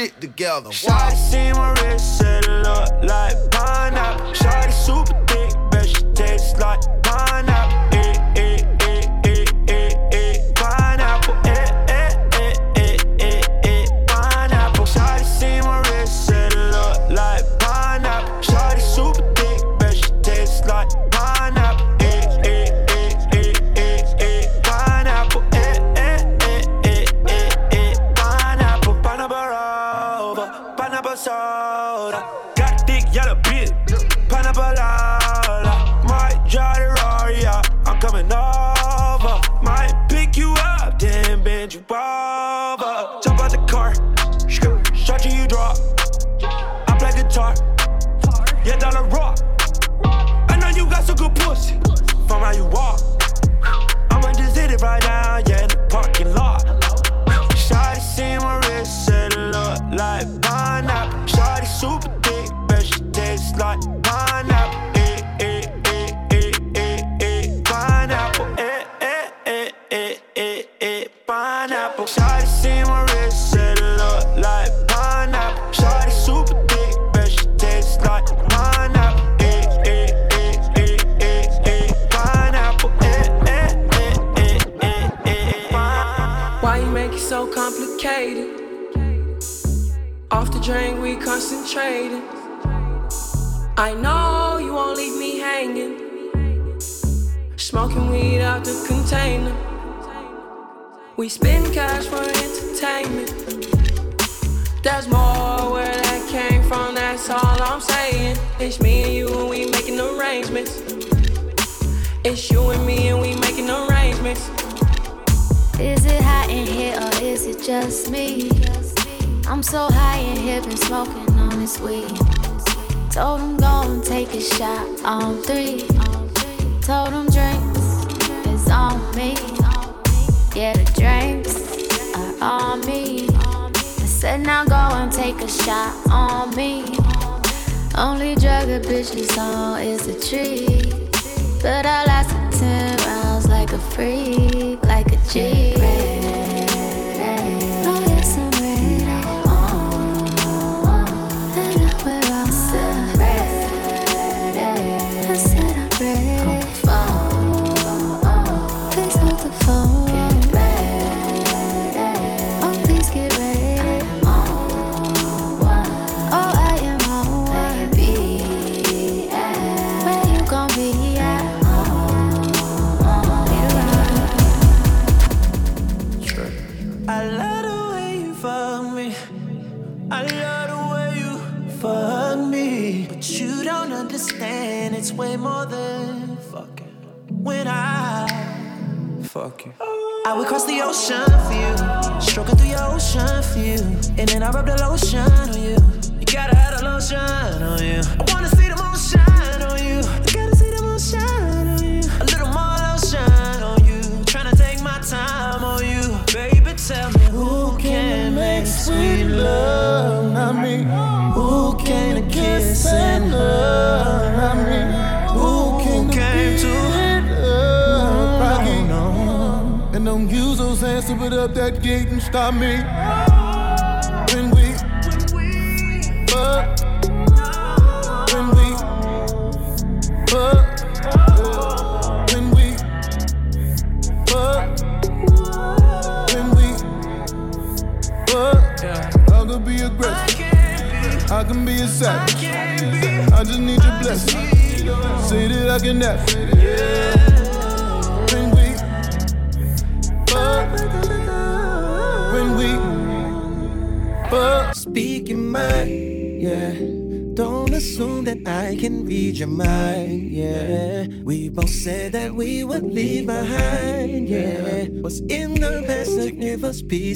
shit together.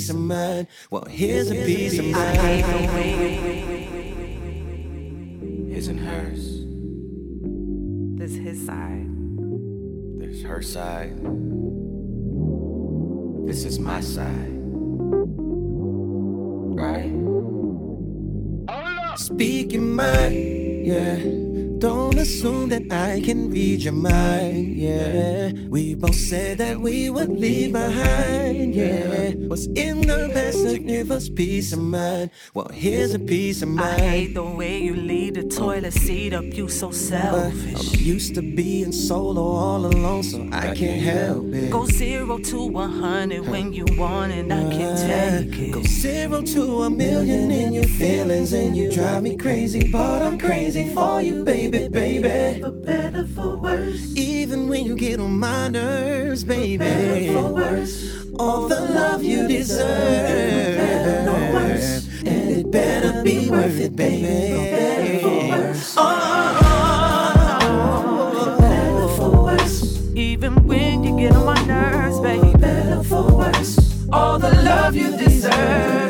peace of mind. Well, here's a piece of mind. His and hers. There's his side. There's her side. This is my side. Right? Speak your mind, yeah. Don't assume that I can read your mind, yeah. We both said that we would leave behind. What's in the best to give us peace of mind? Well, here's a piece of mind. I mind. hate the way you leave the toilet seat up. You so selfish. I'm used to being solo all alone, so I can't help it. Go zero to one hundred when you want it. I can't take it. Go zero to a million in your feelings, and you drive me crazy, but I'm crazy for you, baby, baby. For better, for worse. Even when you get on my nerves, baby. For better, for worse. All the love you deserve. better, no worse. And it better be worth it, baby. For better, for worse. Oh, for worse. Even when you get on my nerves, baby. Better for worse. All the love you deserve.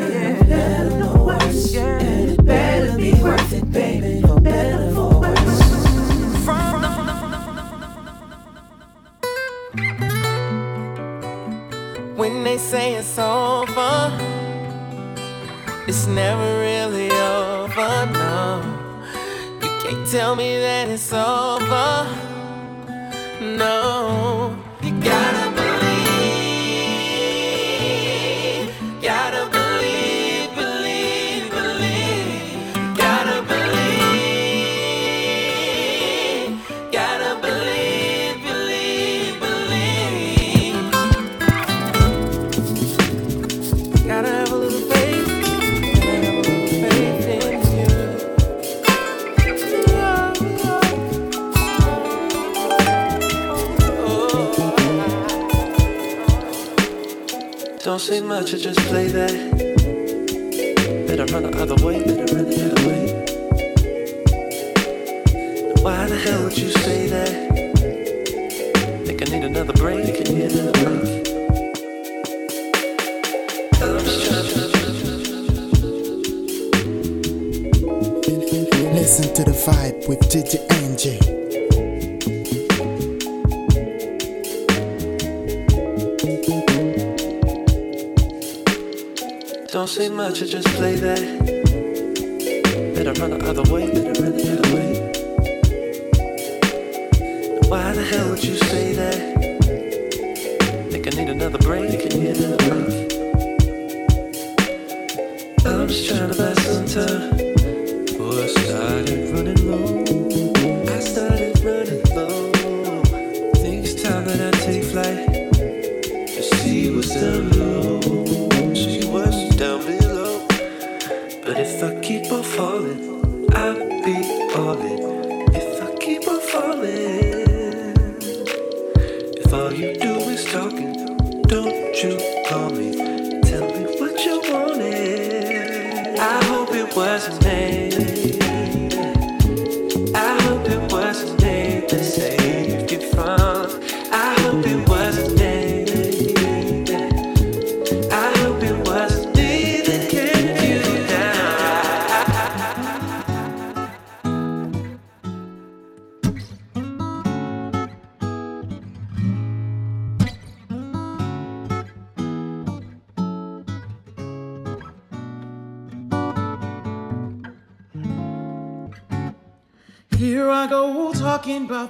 Say it's over, it's never really over, no. You can't tell me that it's over, no. Say much, I just play that. Better run the other way, better run the other way. Why the hell would you say that? Think I need another break, I need another break. I'm Listen to the vibe with DJ NJ. Don't say much, I just play that. Better run the other way, better run the other way. Why the hell would you say that? Think I need another break, I need another break. I'm just trying to buy some time.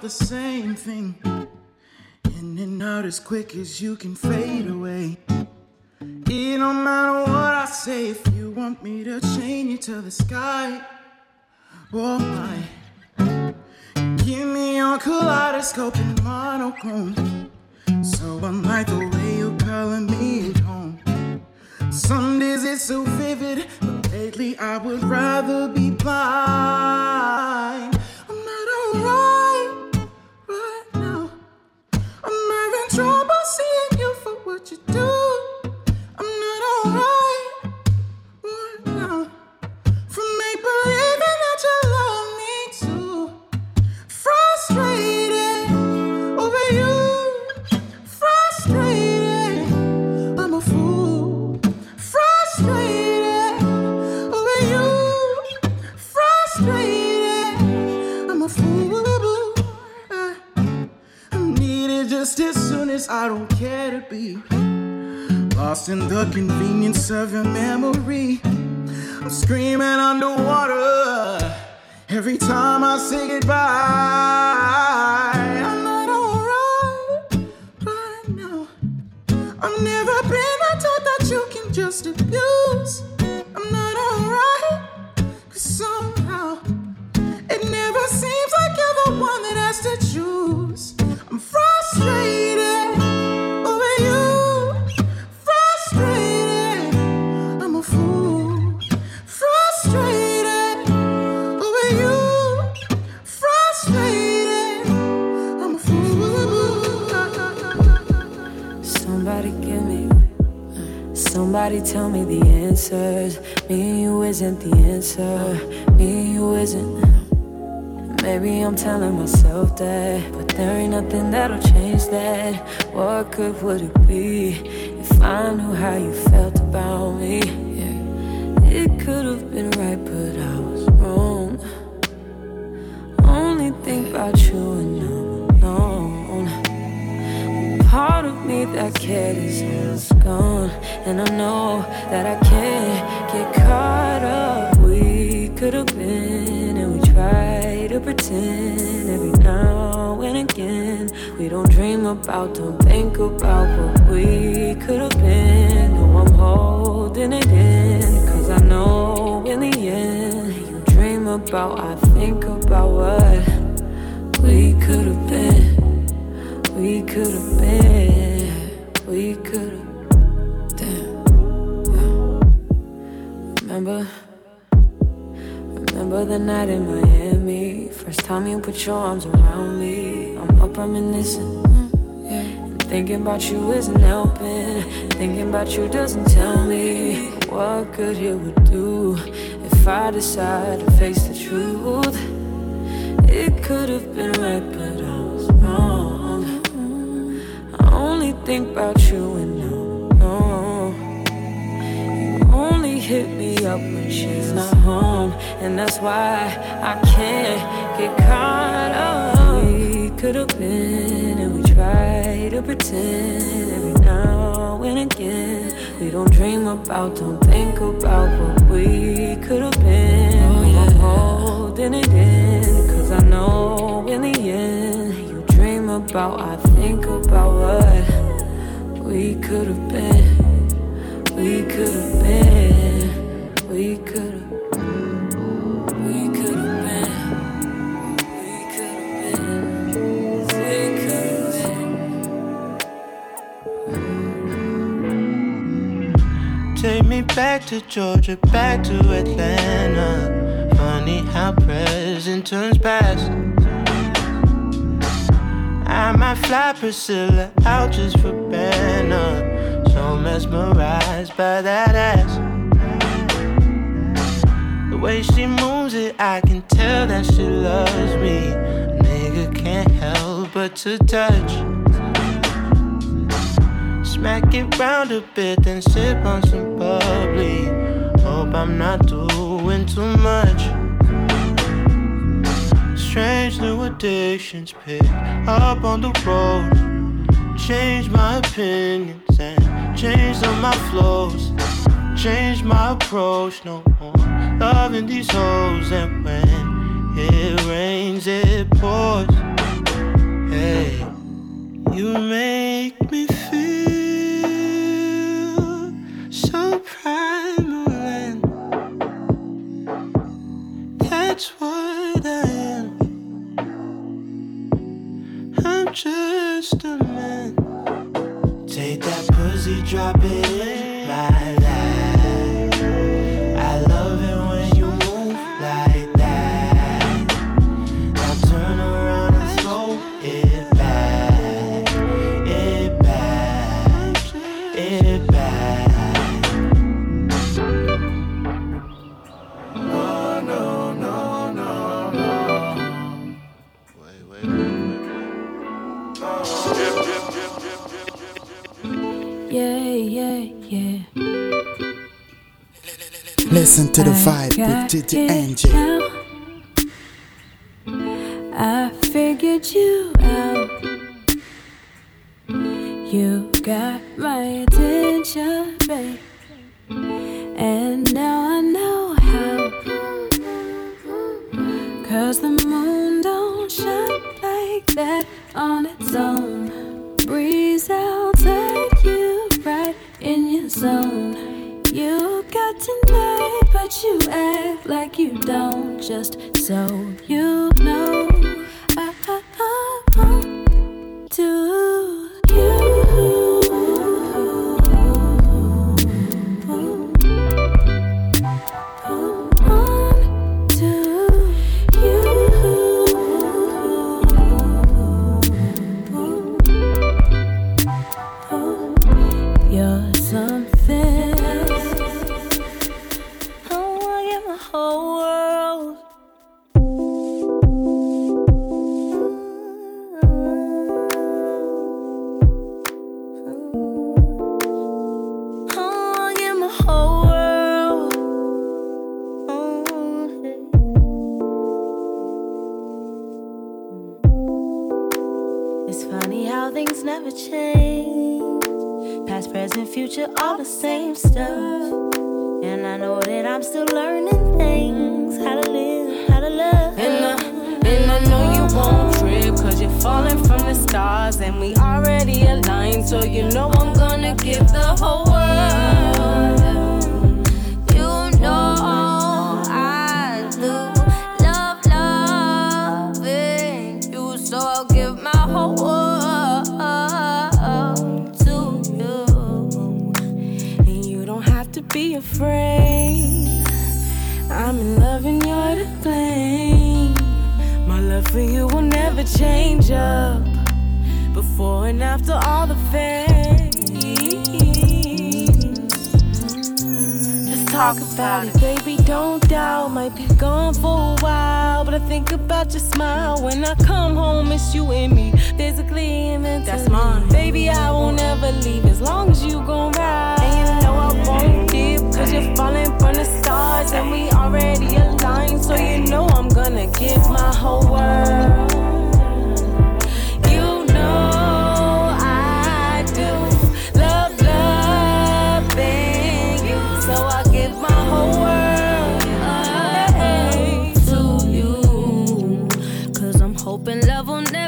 The same thing. In and out as quick as you can fade away. It don't matter what I say if you want me to chain you to the sky. Oh my. Give me your kaleidoscope and monochrome. So unlike the way you're calling me at home. Some days it's so vivid, but lately I would rather be blind. is, I don't care to be lost in the convenience of your memory. I'm screaming underwater every time I say goodbye. I'm not alright right now. I've never been a type that you can just abuse. I'm not alright, cause somehow it never seems like you're the one that has to choose. I'm frustrated. Somebody tell me the answers. Me and you isn't the answer. Me and you isn't. Maybe I'm telling myself that, but there ain't nothing that'll change that. What good would it be if I knew how you felt about me? Yeah. It could have been right, but I was wrong. Only think about you and. Part of me that is is gone, and I know that I can't get caught up. We could have been, and we try to pretend every now and again. We don't dream about, don't think about what we could have been. No, I'm holding it in, cause I know in the end, you dream about, I think about what we could have been. We could have been, we could have, damn. Remember, remember the night in Miami. First time you put your arms around me. I'm up reminiscing, mm. And thinking about you isn't helping. Thinking about you doesn't tell me what good it would do if I decide to face the truth. It could have been right, but think about you and no, no. You only hit me up when she's not home, and that's why I can't get caught up. We could have been, and we try to pretend every now and again. We don't dream about, don't think about what we could have been. Oh, I'm holding it in, cause I know in the end, you dream about, I think about what we could have been. We could have been. We could have. Take me back to Georgia, back to Atlanta. Funny how present turns past. I might fly Priscilla out just for banner. So mesmerized by that ass. The way she moves it, I can tell that she loves me. A nigga can't help but to touch. Smack it round a bit, then sip on some bubbly. Hope I'm not doing too much. Strange new addictions pick up on the road. Change my opinions and change on my flows. Change my approach, no more loving these hoes. And when it rains, it pours. Hey, you make me feel so primal, and that's what just a man. Take that pussy, drop it Listen to the vibe with DJ NJ. I figured you out. You got my attention, babe. And now I know how. Cause the moon don't shine like that on its own. Breeze, I'll take you right in your zone. You got tonight, but you act like you don't. Just so you know,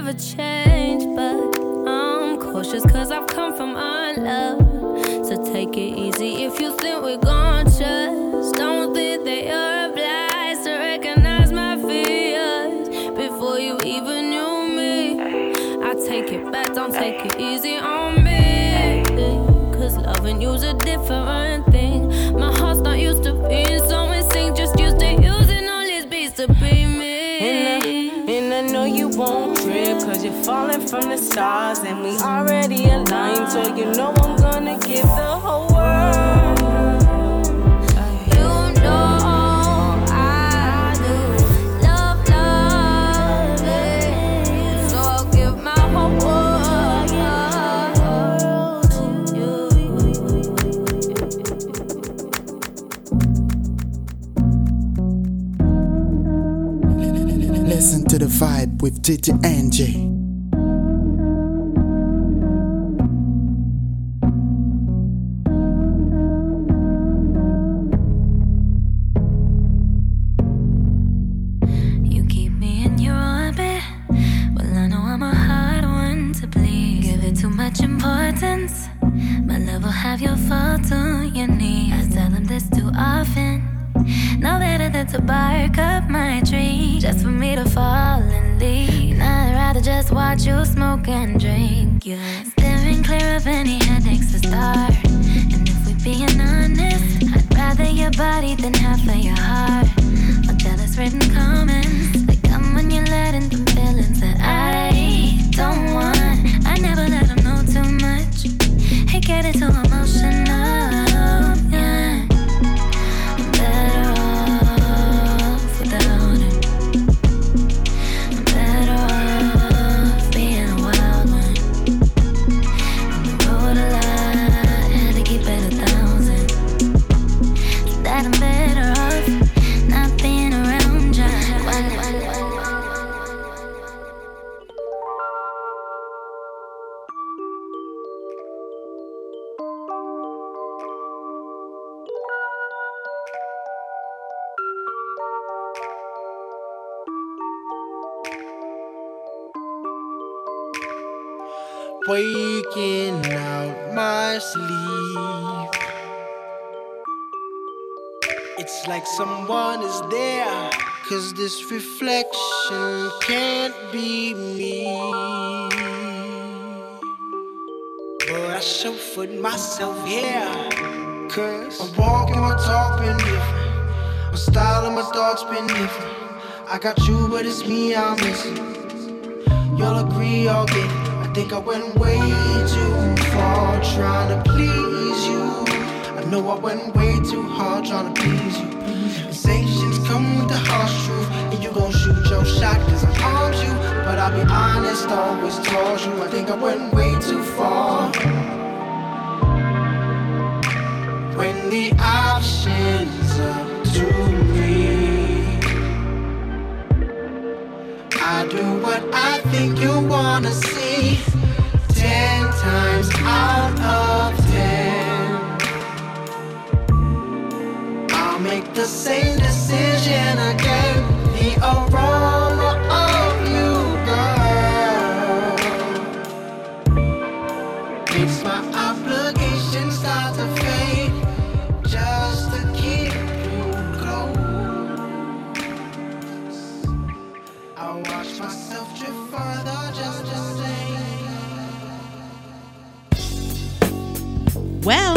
never change. But I'm cautious cause I've come from unlove. So take it easy if you think we're gonna trust. Don't think they are obliged to recognize my fears before you even knew me. I take it back, don't take it easy on me. Cause loving you's a different falling from the stars, and we already aligned. So you know I'm gonna give the whole world. You know I do love loving you, so I'll give my whole world Listen to the vibe with DJ NJ. Someone is there. Cause this reflection can't be me. But I show chauffeured myself here. Cause I'm walking, my talk been different. My style and my thoughts been different. I got you, but it's me I'm missing. Y'all agree, y'all get it. I think I went way too far trying to please you. I know I went way too hard trying to please you. Sensations come with the harsh truth, and you gon' shoot your shot cause I harmed you. But I'll be honest, always told you. I think I went way too far. When the option's up to me. I do what I think you wanna see. Ten same decision again. The aroma of you, girl, makes my obligation start to fade. Just to keep you close, I watch myself drift further just to stay. Well,